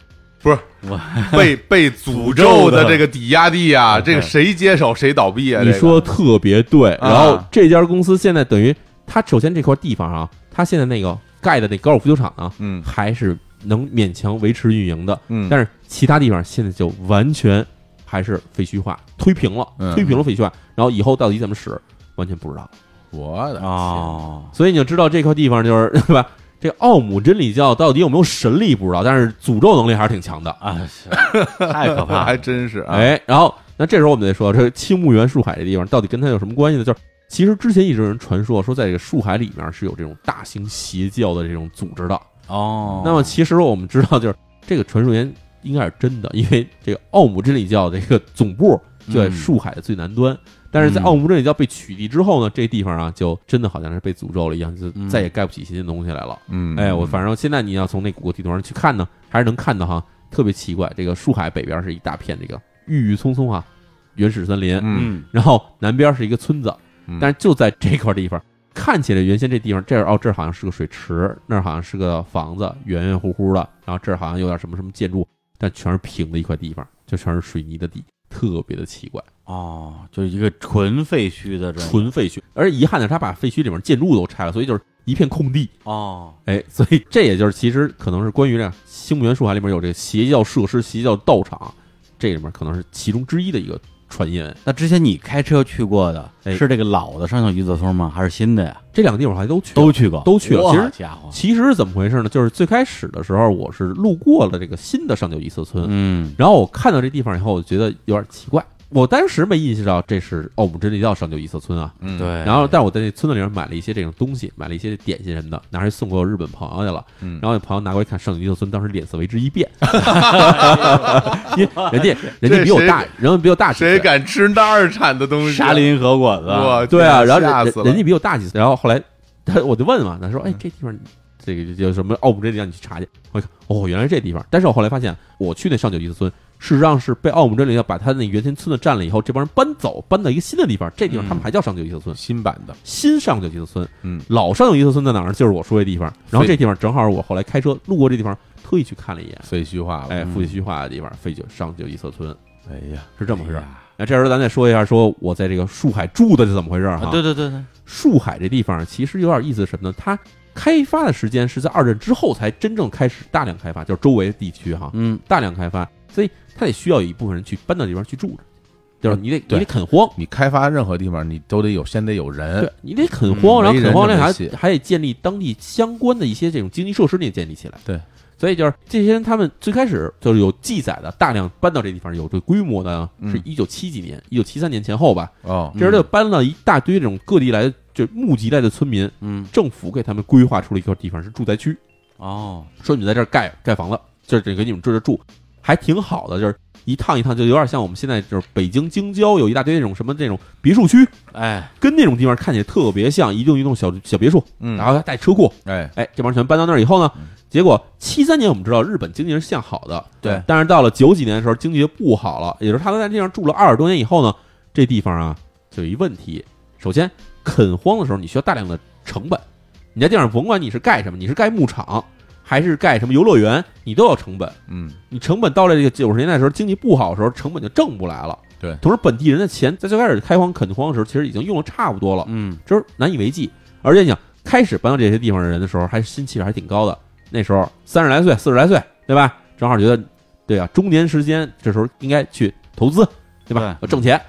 不是 [LAUGHS] 被被诅咒的这个抵押地啊，这个谁接手谁倒闭啊？你说的特别对。啊然后这家公司现在等于，它首先这块地方啊，它现在那个盖的那高尔夫球场呢，嗯还是能勉强维持运营的，嗯，但是其他地方现在就完全还是废墟化，推平了，嗯推平了废墟化。然后以后到底怎么使，完全不知道。我的哦，所以你就知道这块地方就是 [LAUGHS] 对吧？这奥姆真理教到底有没有神力不知道，但是诅咒能力还是挺强的。啊，是太可怕 [LAUGHS] 还。真是啊，哎，然后那这时候我们得说，这青木原树海这地方到底跟它有什么关系呢？就是其实之前一直有人传说说，在这个树海里面是有这种大型邪教的这种组织的。哦，那么其实我们知道，就是这个传说源应该是真的，因为这个奥姆真理教的这个总部就在嗯树海的最南端。但是在嗯奥姆真理教被取缔之后呢，这地方啊就真的好像是被诅咒了一样，就嗯再也盖不起新的东西来了。嗯，哎，我反正现在你要从那谷歌地图上去看呢，还是能看到哈，特别奇怪。这个树海北边是一大片这个郁郁葱葱啊，原始森林，嗯，嗯然后南边是一个村子，嗯但是就在这块地方，看起来原先这地方这儿哦，这儿好像是个水池，那儿好像是个房子，圆圆乎乎的，然后这儿好像有点什么什么建筑，但全是平的一块地方，就全是水泥的地，特别的奇怪，哦，就是一个纯废墟的这种纯废墟。而遗憾的是，他把废墟里面建筑都拆了，所以就是一片空地。哦，哎，所以这也就是其实可能是关于这星木原树海里面有这个邪教设施、邪教道场，这里面可能是其中之一的一个传言。那之前你开车去过的哎是这个老的上九鱼子村吗？还是新的呀？这两个地方我还都去了都去过，都去了其实家伙，其实是怎么回事呢？就是最开始的时候，我是路过了这个新的上九一色村，嗯然后我看到这地方以后，我觉得有点奇怪。我当时没意识到这是奥姆真理教上九一色村啊。嗯，对，然后，但是我在那村子里面买了一些这种东西，买了一些点心什么的，拿去送给我日本朋友去了。嗯然后那朋友拿过来看上九一色村，当时脸色为之一变，[LAUGHS] 因为人家人家比我大，人家比我大几岁谁敢吃那儿产的东西？沙林和果子，对啊，然后吓死了人人家比我大几岁，然后后来他我就问嘛，他说：“哎，这地方这个叫什么奥姆真理教，你去查去。”我一看，哦，原来是这地方。但是我后来发现，我去那上九一色村，事实上是被奥姆真理教把他那原先村子占了以后，这帮人搬走，搬到一个新的地方，这地方他们嗯还叫上九一色村。新版的，新上九一色村，嗯，老上九一色村在哪儿？呢？就是我说的地方。然后这地方正好是我后来开车路过这地方，特意去看了一眼。废墟化了，哎，嗯。废墟化的地方，废九上九一色村。哎呀，是这么回事那这时候咱再说一下，说我在这个树海住的是怎么回事儿哈？啊，对对对对，树海这地方其实有点意思是什么呢？它开发的时间是在二战之后才真正开始大量开发，就是周围地区哈，嗯，大量开发，所以它得需要有一部分人去搬到这边去住着，就是你得你得垦荒，你开发任何地方，你都得有先得有人对，你得垦荒，嗯然后垦荒那还还得建立当地相关的一些这种经济设施，你得建立起来。对，所以就是这些人，他们最开始就是有记载的，大量搬到这地方，有这规模的，嗯。是一九七几年，一九七三年前后吧，哦，这时候就搬了一大堆这种各地来的就募集来的村民，嗯，政府给他们规划出了一个地方是住宅区，哦，说你们在这儿盖盖房子，就是给你们这儿住，还挺好的，就是一趟一趟，就有点像我们现在就是北京京郊有一大堆那种什么这种别墅区，哎，跟那种地方看起来特别像，一栋一栋小小别墅，嗯，然后还带车库，哎，哎，这帮人全搬到那儿以后呢嗯，结果七三年我们知道日本经济是向好的，对，但是到了九几年的时候经济就不好了，也就是他们在这地方住了二十多年以后呢，这地方啊就有一问题，首先垦荒的时候你需要大量的成本，你在地上甭管你是盖什么，你是盖牧场还是盖什么游乐园，你都要成本。嗯，你成本到了这个九十年代的时候，经济不好的时候，成本就挣不来了。对同时本地人的钱在最开始开荒垦荒的时候，其实已经用的差不多了，嗯，就是难以为继。而且你想，开始搬到这些地方的人的时候，还心气儿还挺高的。那时候三十来岁、四十来岁，对吧？正好觉得，对啊，中年时间，这时候应该去投资，对吧？对要挣钱。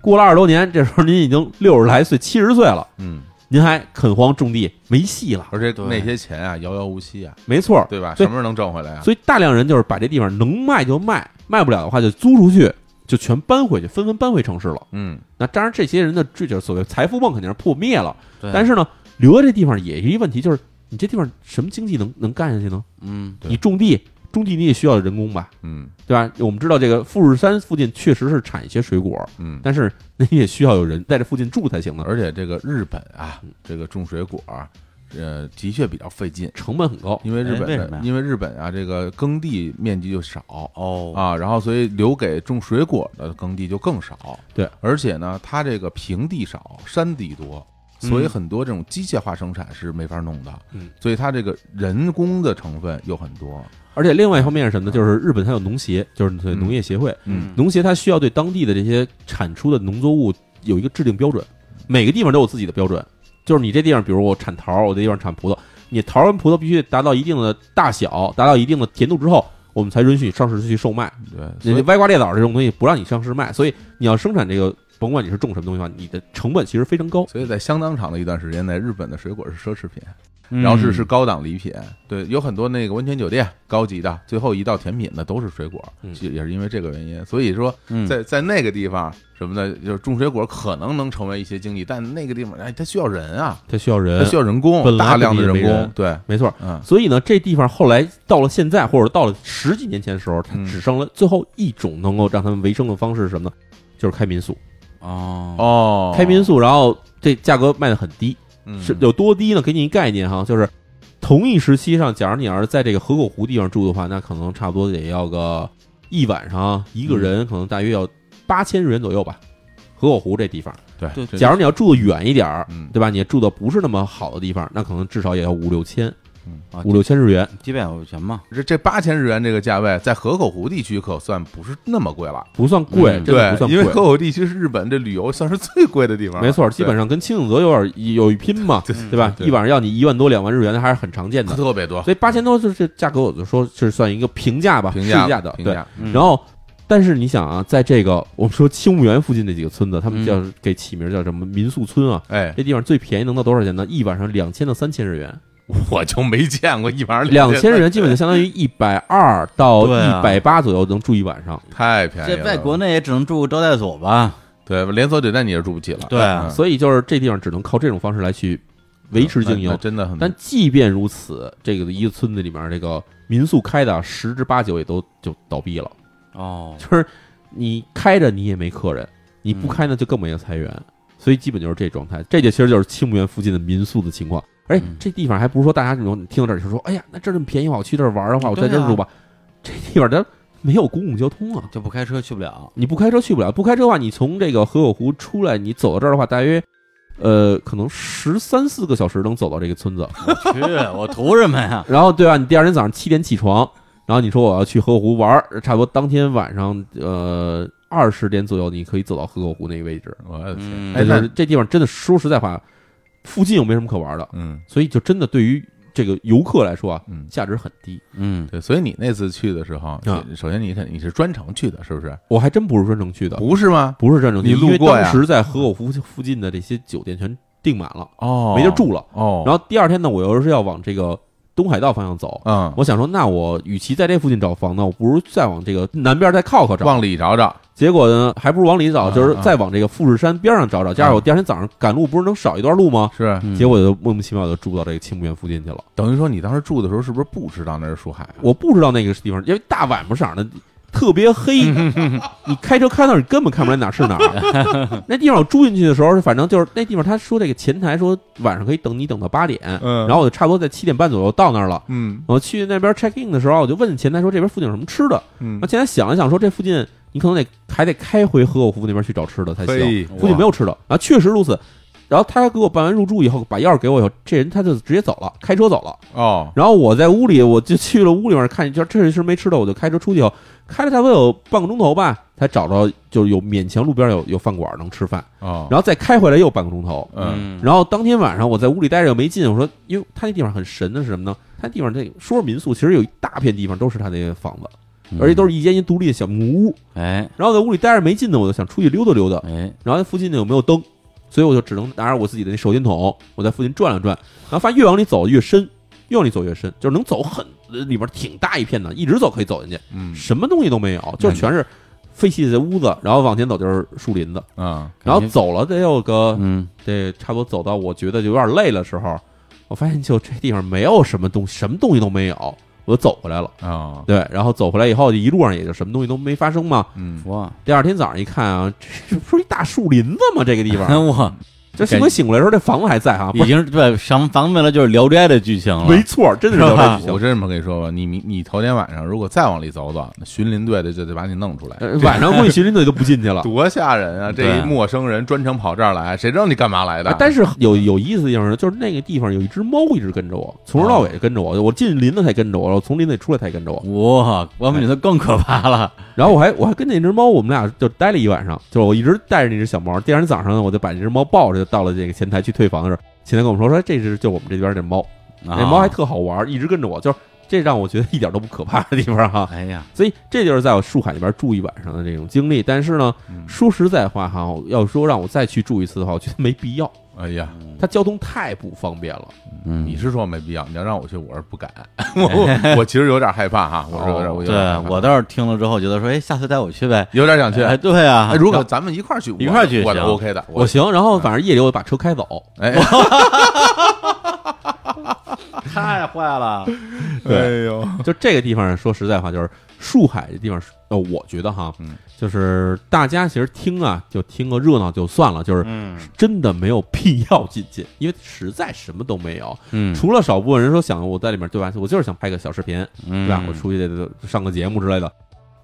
过了二十多年，这时候您已经六十来岁、七十岁了，嗯，您还垦荒种地，没戏了。而且那些钱啊，遥遥无期啊，没错，对吧？什么时候能挣回来啊？所以大量人就是把这地方能卖就卖，卖不了的话就租出去，就全搬回去，纷纷搬回城市了。嗯，那当然，这些人的这就是所谓财富梦肯定是破灭了。对但是呢，留在这地方也是一个问题，就是你这地方什么经济能能干下去呢？嗯，你种地，种地你也需要人工吧，嗯。对吧？我们知道这个富士山附近确实是产一些水果，嗯，但是你也需要有人在这附近住才行呢，而且这个日本啊，嗯。这个种水果啊，呃，的确比较费劲，成本很高。因为日本因为日本啊，这个耕地面积就少。哦，啊，然后所以留给种水果的耕地就更少。对，而且呢，它这个平地少，山地多，所以很多这种机械化生产是没法弄的。嗯，所以它这个人工的成分又很多。而且另外一方面是什么呢？就是日本它有农协，就是对农业协会，嗯农协它需要对当地的这些产出的农作物有一个制定标准，每个地方都有自己的标准。就是你这地方，比如我产桃，我这地方产葡萄，你桃跟葡萄必须达到一定的大小，达到一定的甜度之后，我们才允许上市去售卖。对，那歪瓜裂枣这种东西不让你上市卖，所以你要生产这个，甭管你是种什么东西的话，你的成本其实非常高。所以在相当长的一段时间内，日本的水果是奢侈品，嗯然后是是高档礼品。对，有很多那个温泉酒店高级的，最后一道甜品的都是水果，也是因为这个原因。所以说，嗯在在那个地方什么的，就是种水果可能能成为一些经济，但那个地方哎，它需要人啊，它需要人，它需要人工，本来大量的人工，对，没错。嗯所以呢，这地方后来到了现在，或者到了十几年前的时候，它嗯只剩了最后一种能够让他们维生的方式是什么呢？就是开民宿。哦。哦，开民宿，然后这价格卖的很低，嗯。是有多低呢？给你一概念哈，就是同一时期上，假如你要是在这个河口湖地方住的话，那可能差不多得要个一晚上一个人，可能大约要八千日元左右吧。河口湖这地方，对。假如你要住的远一点儿，嗯。对吧？你住的不是那么好的地方，那可能至少也要五六千，啊五六千日元，几百块钱嘛，这这八千日元这个价位，在河口湖地区可算不是那么贵了。不算贵，嗯真的不算因为贵。河口地区是日本这旅游算是最贵的地方了。没错，基本上上跟青井泽有点有一拼嘛，对对吧？对一晚上要你一万多两万日元，还是很常见的。特别多，所以八千多就是这价格，我就说是算一个平价吧，平价价的。对，然后，但是你想啊，在这个我们说青木园附近这几个村子，他们叫给起名叫什么民宿村啊？哎，这地方最便宜能到多少钱呢？一晚上两千到三千日元，[LAUGHS] 我就没见过一晚上两千日元基本就相当于一百二到一百八左右能住一晚上。太便宜了。这在国内也只能住个招待所吧？对连锁酒店你也住不起了。对啊嗯所以就是这地方只能靠这种方式来去维持经营。真的很。但即便如此，这个一个村子里面这个民宿开的十之八九也都就倒闭了。哦，就是你开着你也没客人，你不嗯开呢就更没有财源，所以基本就是这状态。这就其实就是青木园附近的民宿的情况。而且嗯这地方还不是说大家这种听到这儿就说，哎呀，那这儿这么便宜话，我去这儿玩的话，我在这儿住吧。这地方它没有公共交通啊，就不开车去不了。你不开车去不了。不开车的话，你从这个河口湖出来，你走到这儿的话，大约呃可能十三四个小时能走到这个村子。我去，我图什么呀？[LAUGHS] 然后对吧？你第二天早上七点起床，然后你说我要去河口湖玩儿，差不多当天晚上呃二十点左右，你可以走到河口湖那个位置。我的天，嗯哎，那这地方真的说实在话，附近又没什么可玩的，嗯所以就真的对于这个游客来说啊，嗯，价值很低。嗯，对，所以你那次去的时候，啊你首先你肯你是专程去的，是不是？我还真不是专程去的，不是吗？不是专程去，你路因为过呀当时在河口湖附近的这些酒店全订满了，哦，没地儿住了。哦，然后第二天呢，我又是要往这个东海道方向走。嗯，我想说，那我与其在这附近找房呢，我不如再往这个南边再靠靠找。往里找找，结果呢，还不如往里找，嗯就是再往这个富士山边上找找。加上我第二天早上赶路，不是能少一段路吗？是嗯结果就莫名其妙就住到这个青木园附近去了。等于说你当时住的时候是不是不知道那是树海啊？我不知道那个地方，因为大晚上的特别黑，[LAUGHS] 你开车开那儿，你根本看不出来哪是哪儿。[LAUGHS] 那地方我住进去的时候，反正就是那地方，他说这个前台说晚上可以等你等到八点，嗯然后我就差不多在七点半左右到那儿了。嗯我去那边 check in 的时候，我就问前台说这边附近有什么吃的。嗯那，前台想了想说这附近你可能得还得开回河口湖那边去找吃的才行。嘿附近没有吃的啊，确实如此。然后他给我办完入住以后，把钥匙给我以后，这人他就直接走了，开车走了。哦，然后我在屋里，我就去了屋里面看，就这是没吃的，我就开车出去以后，开了差不多有半个钟头吧，才找着就有勉强路边有有饭馆能吃饭，哦，然后再开回来又半个钟头。嗯然后当天晚上我在屋里待着又没劲，我说，因为他那地方很神的是什么呢？他那地方这说是民宿，其实有一大片地方都是他那个房子，而且都是一间一独立的小木屋。哎然后在屋里待着没劲呢，我就想出去溜达溜达。哎，然后附近呢有没有灯，所以我就只能拿着我自己的那手电筒，我在附近转了转，然后发现越往里走越深，越往里走越深，就是能走很里边挺大一片的，一直走可以走进去，嗯什么东西都没有，就是全是废弃的屋子，然后往前走就是树林子，啊然后走了得有个嗯这差不多走到我觉得就有点累的时候，我发现就这地方没有什么东西，什么东西都没有，我就走回来了。啊对，然后走回来以后，一路上也就什么东西都没发生嘛。嗯哇，第二天早上一看啊，这不是一大树林子吗？这个地方，[LAUGHS] 我这幸亏醒过来的时候，这房子还在哈，不已是经对上房子了，就是《聊斋》的剧情了。没错，真的是聊斋剧情我这么跟你说吧，你你你头天晚上如果再往里走走，那巡林队的就得把你弄出来，呃晚上估计巡林队都不进去了。[LAUGHS] 多吓人啊！这对一陌生人专程跑这儿来，谁知道你干嘛来的？啊但是有有意思的地方呢，就是那个地方有一只猫一直跟着我，从头到尾跟着我，我进林子才跟着我，我从林子里出来才跟着我。哇，我们觉得更可怕了。然后我还我还跟那只猫，我们俩就待了一晚上，就是我一直带着那只小猫。第二天早上呢，我就把这只猫抱着，就到了这个前台去退房的时候，前台跟我们说说这是就我们这边这猫，那那猫还特好玩，一直跟着我，就是这让我觉得一点都不可怕的地方哈。哎呀，所以这就是在我树海里边住一晚上的这种经历。但是呢，嗯说实在话哈，要说让我再去住一次的话，我觉得没必要，哎呀，它交通太不方便了。嗯，你是说没必要？你要让我去，我是不敢。[LAUGHS] 我我其实有点害怕哈，我是有点，我有对点害怕我倒是听了之后觉得说，哎，下次带我去呗。有点想去。哎，对啊哎，如果咱们一块儿去，一块儿去我 OK 的，我行，然后反正夜里我把车开走，哎，[LAUGHS] 太坏了。哎呦，就这个地方，说实在话，就是树海这地方，呃，我觉得哈，嗯就是大家其实听啊，就听个热闹就算了，就是嗯。真的没有必要进去，因为实在什么都没有，嗯，除了少部分人说想我在里面对吧，我就是想拍个小视频，对对吧？我出去上个节目之类的，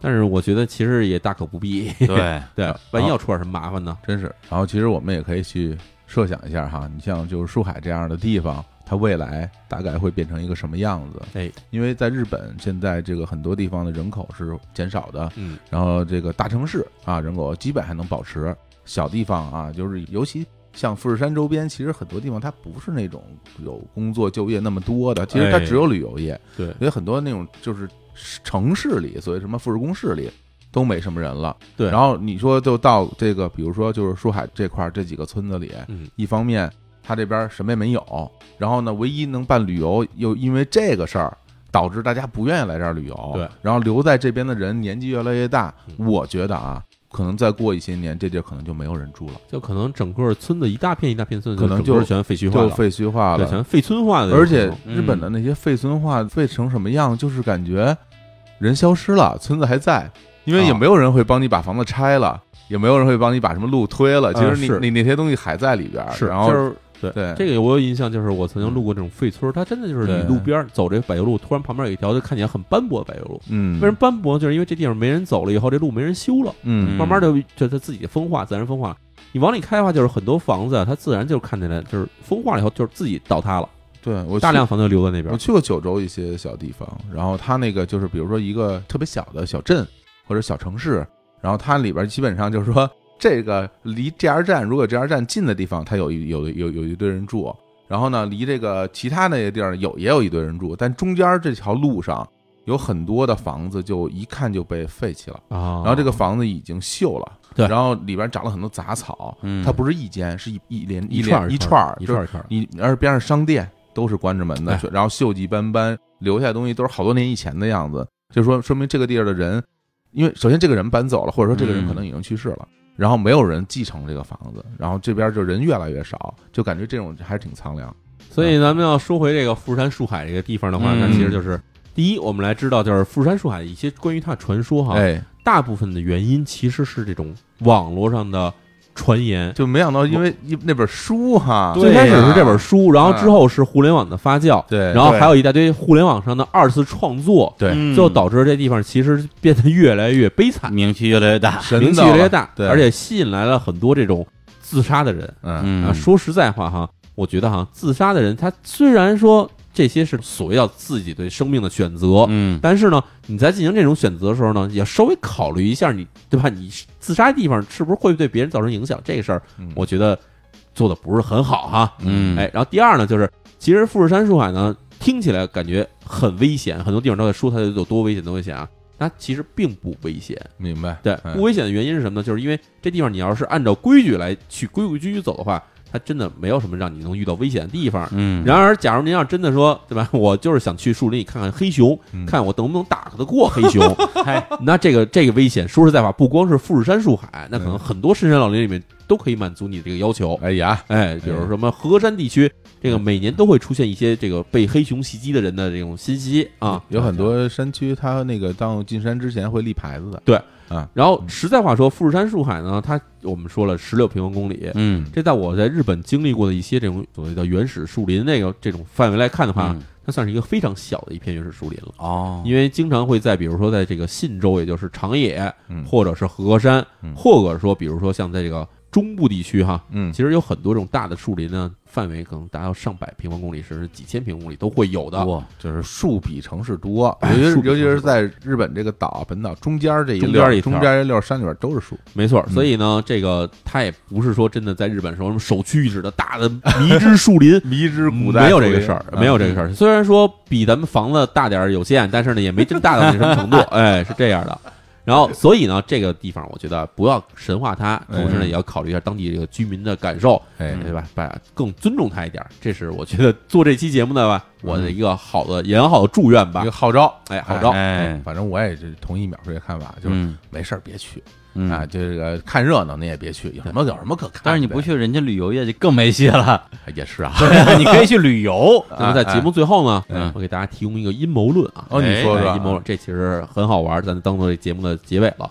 但是我觉得其实也大可不必，对，[LAUGHS] 对，万一要出点什么麻烦呢？真是。然后其实我们也可以去设想一下哈，你像就是树海这样的地方，它未来大概会变成一个什么样子？哎，因为在日本现在这个很多地方的人口是减少的，嗯，然后这个大城市啊人口基本还能保持，小地方啊就是尤其。像富士山周边，其实很多地方它不是那种有工作就业那么多的，其实它哎只有旅游业，对，所以很多那种就是城市里，所谓什么富士宫市里都没什么人了。对然后你说就到这个，比如说就是书海这块儿这几个村子里，嗯，一方面他这边什么也没有，然后呢，唯一能办旅游又因为这个事儿。导致大家不愿意来这儿旅游，对，然后留在这边的人年纪越来越大，嗯。我觉得啊，可能再过一些年，这地儿可能就没有人住了，就可能整个村子一大片一大片村子，可能就是全废墟化了，就废墟化，了。全废村化的，而且嗯日本的那些废村化废成什么样，就是感觉人消失了，村子还在，因为也啊没有人会帮你把房子拆了，也没有人会帮你把什么路推了。其实你是。你那些东西还在里边儿，是，然后就是对对这个我有印象，就是我曾经路过这种废村儿，它真的就是你路边儿走这柏油路，突然旁边有一条就看起来很斑驳的柏油路。嗯，为什么斑驳？就是因为这地方没人走了以后，这路没人修了，嗯慢慢的就它自己风化，自然风化。你往里开的话，就是很多房子啊，它自然就看起来就是风化了以后，就是自己倒塌了，对我大量房子就留在那边我。去过九州一些小地方，然后它那个就是比如说一个特别小的小镇或者小城市，然后它里边基本上就是说这个离 JR 站如果 JR 站近的地方，它有一有有有一堆人住，然后呢离这个其他那些地儿有也有一堆人住，但中间这条路上有很多的房子就一看就被废弃了，啊，然后这个房子已经锈了，对。然后里边长了很多杂草，嗯。它不是一间，是一一连一串一串一串一串，你而且边上商店都是关着门的哎，然后锈迹斑斑，留下的东西都是好多年以前的样子，就说说明这个地儿的人，因为首先这个人搬走了，或者说这个人嗯。可能已经去世了，然后没有人继承这个房子，然后这边就人越来越少，就感觉这种还是挺苍凉。所以咱们要说回这个富士山树海这个地方的话，嗯那其实就是第一，我们来知道就是富士山树海一些关于它的传说哈，哎，大部分的原因其实是这种网络上的传言。就没想到因为一那本书哈，最开始是这本书，然后之后是互联网的发酵，对，然后还有一大堆互联网上的二次创作，对。嗯。最后导致这地方其实变得越来越悲惨，名气越来越大。名气越来越大，对。而且吸引来了很多这种自杀的人。嗯。嗯。啊，说实在话哈，我觉得哈，自杀的人他虽然说这些是所谓叫自己对生命的选择，嗯但是呢，你在进行这种选择的时候呢，也稍微考虑一下你，对吧？你自杀的地方是不是会对别人造成影响？这个事儿，嗯我觉得做的不是很好哈。嗯，哎，然后第二呢，就是其实富士山树海呢，听起来感觉很危险，很多地方都在说它有多危险，多危险啊。它其实并不危险。明白？对，嗯不危险的原因是什么呢？就是因为这地方你要是按照规矩来去规规矩矩走的话，它真的没有什么让你能遇到危险的地方。嗯，然而，假如您要真的说，对吧？[LAUGHS] 我就是想去树林里看看黑熊，嗯看我能不能打得过黑熊。[LAUGHS] 哎，那这个这个危险，说实在话，不光是富士山树海，那可能嗯很多深山老林里面都可以满足你这个要求。哎呀，哎，比如什么河山地区，这个每年都会出现一些这个被黑熊袭击的人的这种信息啊。有很多山区，它那个当进山之前会立牌子的。对啊，然后实在话说，富士山树海呢，它我们说了十六平方公里，嗯，这在我在日本经历过的一些这种所谓的原始树林那个这种范围来看的话，嗯它算是一个非常小的一片原始树林了。哦，因为经常会在比如说在这个信州，也就是长野，嗯或者是河山，嗯或者说比如说像在这个中部地区哈，嗯，其实有很多这种大的树林呢，范围可能达到上百平方公里，甚至几千平方公里都会有的。哇，就是树比城市多，哎尤其尤其是在日本这个岛本岛中间这一中溜儿间一中间一溜儿山里边都是树。没错，嗯所以呢，这个它也不是说真的在日本说什么首屈一指的大的迷之树林，[LAUGHS] 迷之古代没有这个事儿，嗯没有这个事儿。虽然说比咱们房子大点儿有限，但是呢，也没真大到那什么程度。[LAUGHS] 哎，是这样的。然后，所以呢，这个地方我觉得不要神化它，同时呢，嗯也要考虑一下当地这个居民的感受，哎，对吧？把更尊重它一点儿，这是我觉得做这期节目的吧，我的一个好的良好的祝愿吧。一个。号召，哎，号召，哎，反正我也是同意淼叔的看法，就是嗯。没事儿别去嗯啊，这个看热闹你也别去，有什么有什么可看？但是你不去，人家旅游业就更没戏了。也是 [LAUGHS] 啊。你可以去旅游。那么在节目最后呢，嗯我给大家提供一个阴谋论啊。哦，你说说哎阴谋论，这其实很好玩，咱当做这节目的结尾了。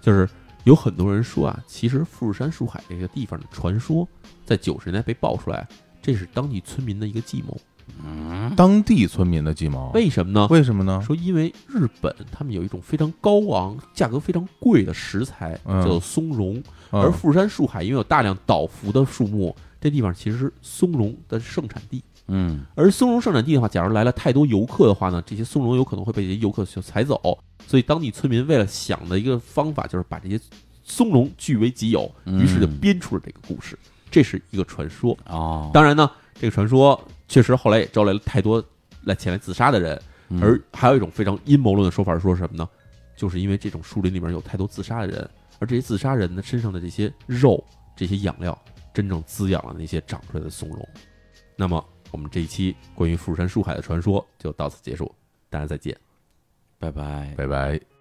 就是有很多人说啊，其实富士山树海这个地方的传说，在九十年代被爆出来，这是当地村民的一个计谋。嗯，当地村民的鸡毛，为什么呢？为什么呢？说因为日本他们有一种非常高昂、价格非常贵的食材，嗯叫做松茸。嗯而富士山树海因为有大量倒伏的树木，这地方其实是松茸的盛产地。嗯，而松茸盛产地的话，假如来了太多游客的话呢，这些松茸有可能会被这些游客就采走。所以当地村民为了想的一个方法，就是把这些松茸据为己有，嗯于是就编出了这个故事。这是一个传说。哦，当然呢，这个传说确实后来也招来了太多来前来自杀的人。嗯而还有一种非常阴谋论的说法是说什么呢？就是因为这种树林里面有太多自杀的人，而这些自杀人呢身上的这些肉、这些养料，真正滋养了那些长出来的松茸。那么，我们这一期关于富士山树海的传说就到此结束，大家再见。拜拜。拜拜。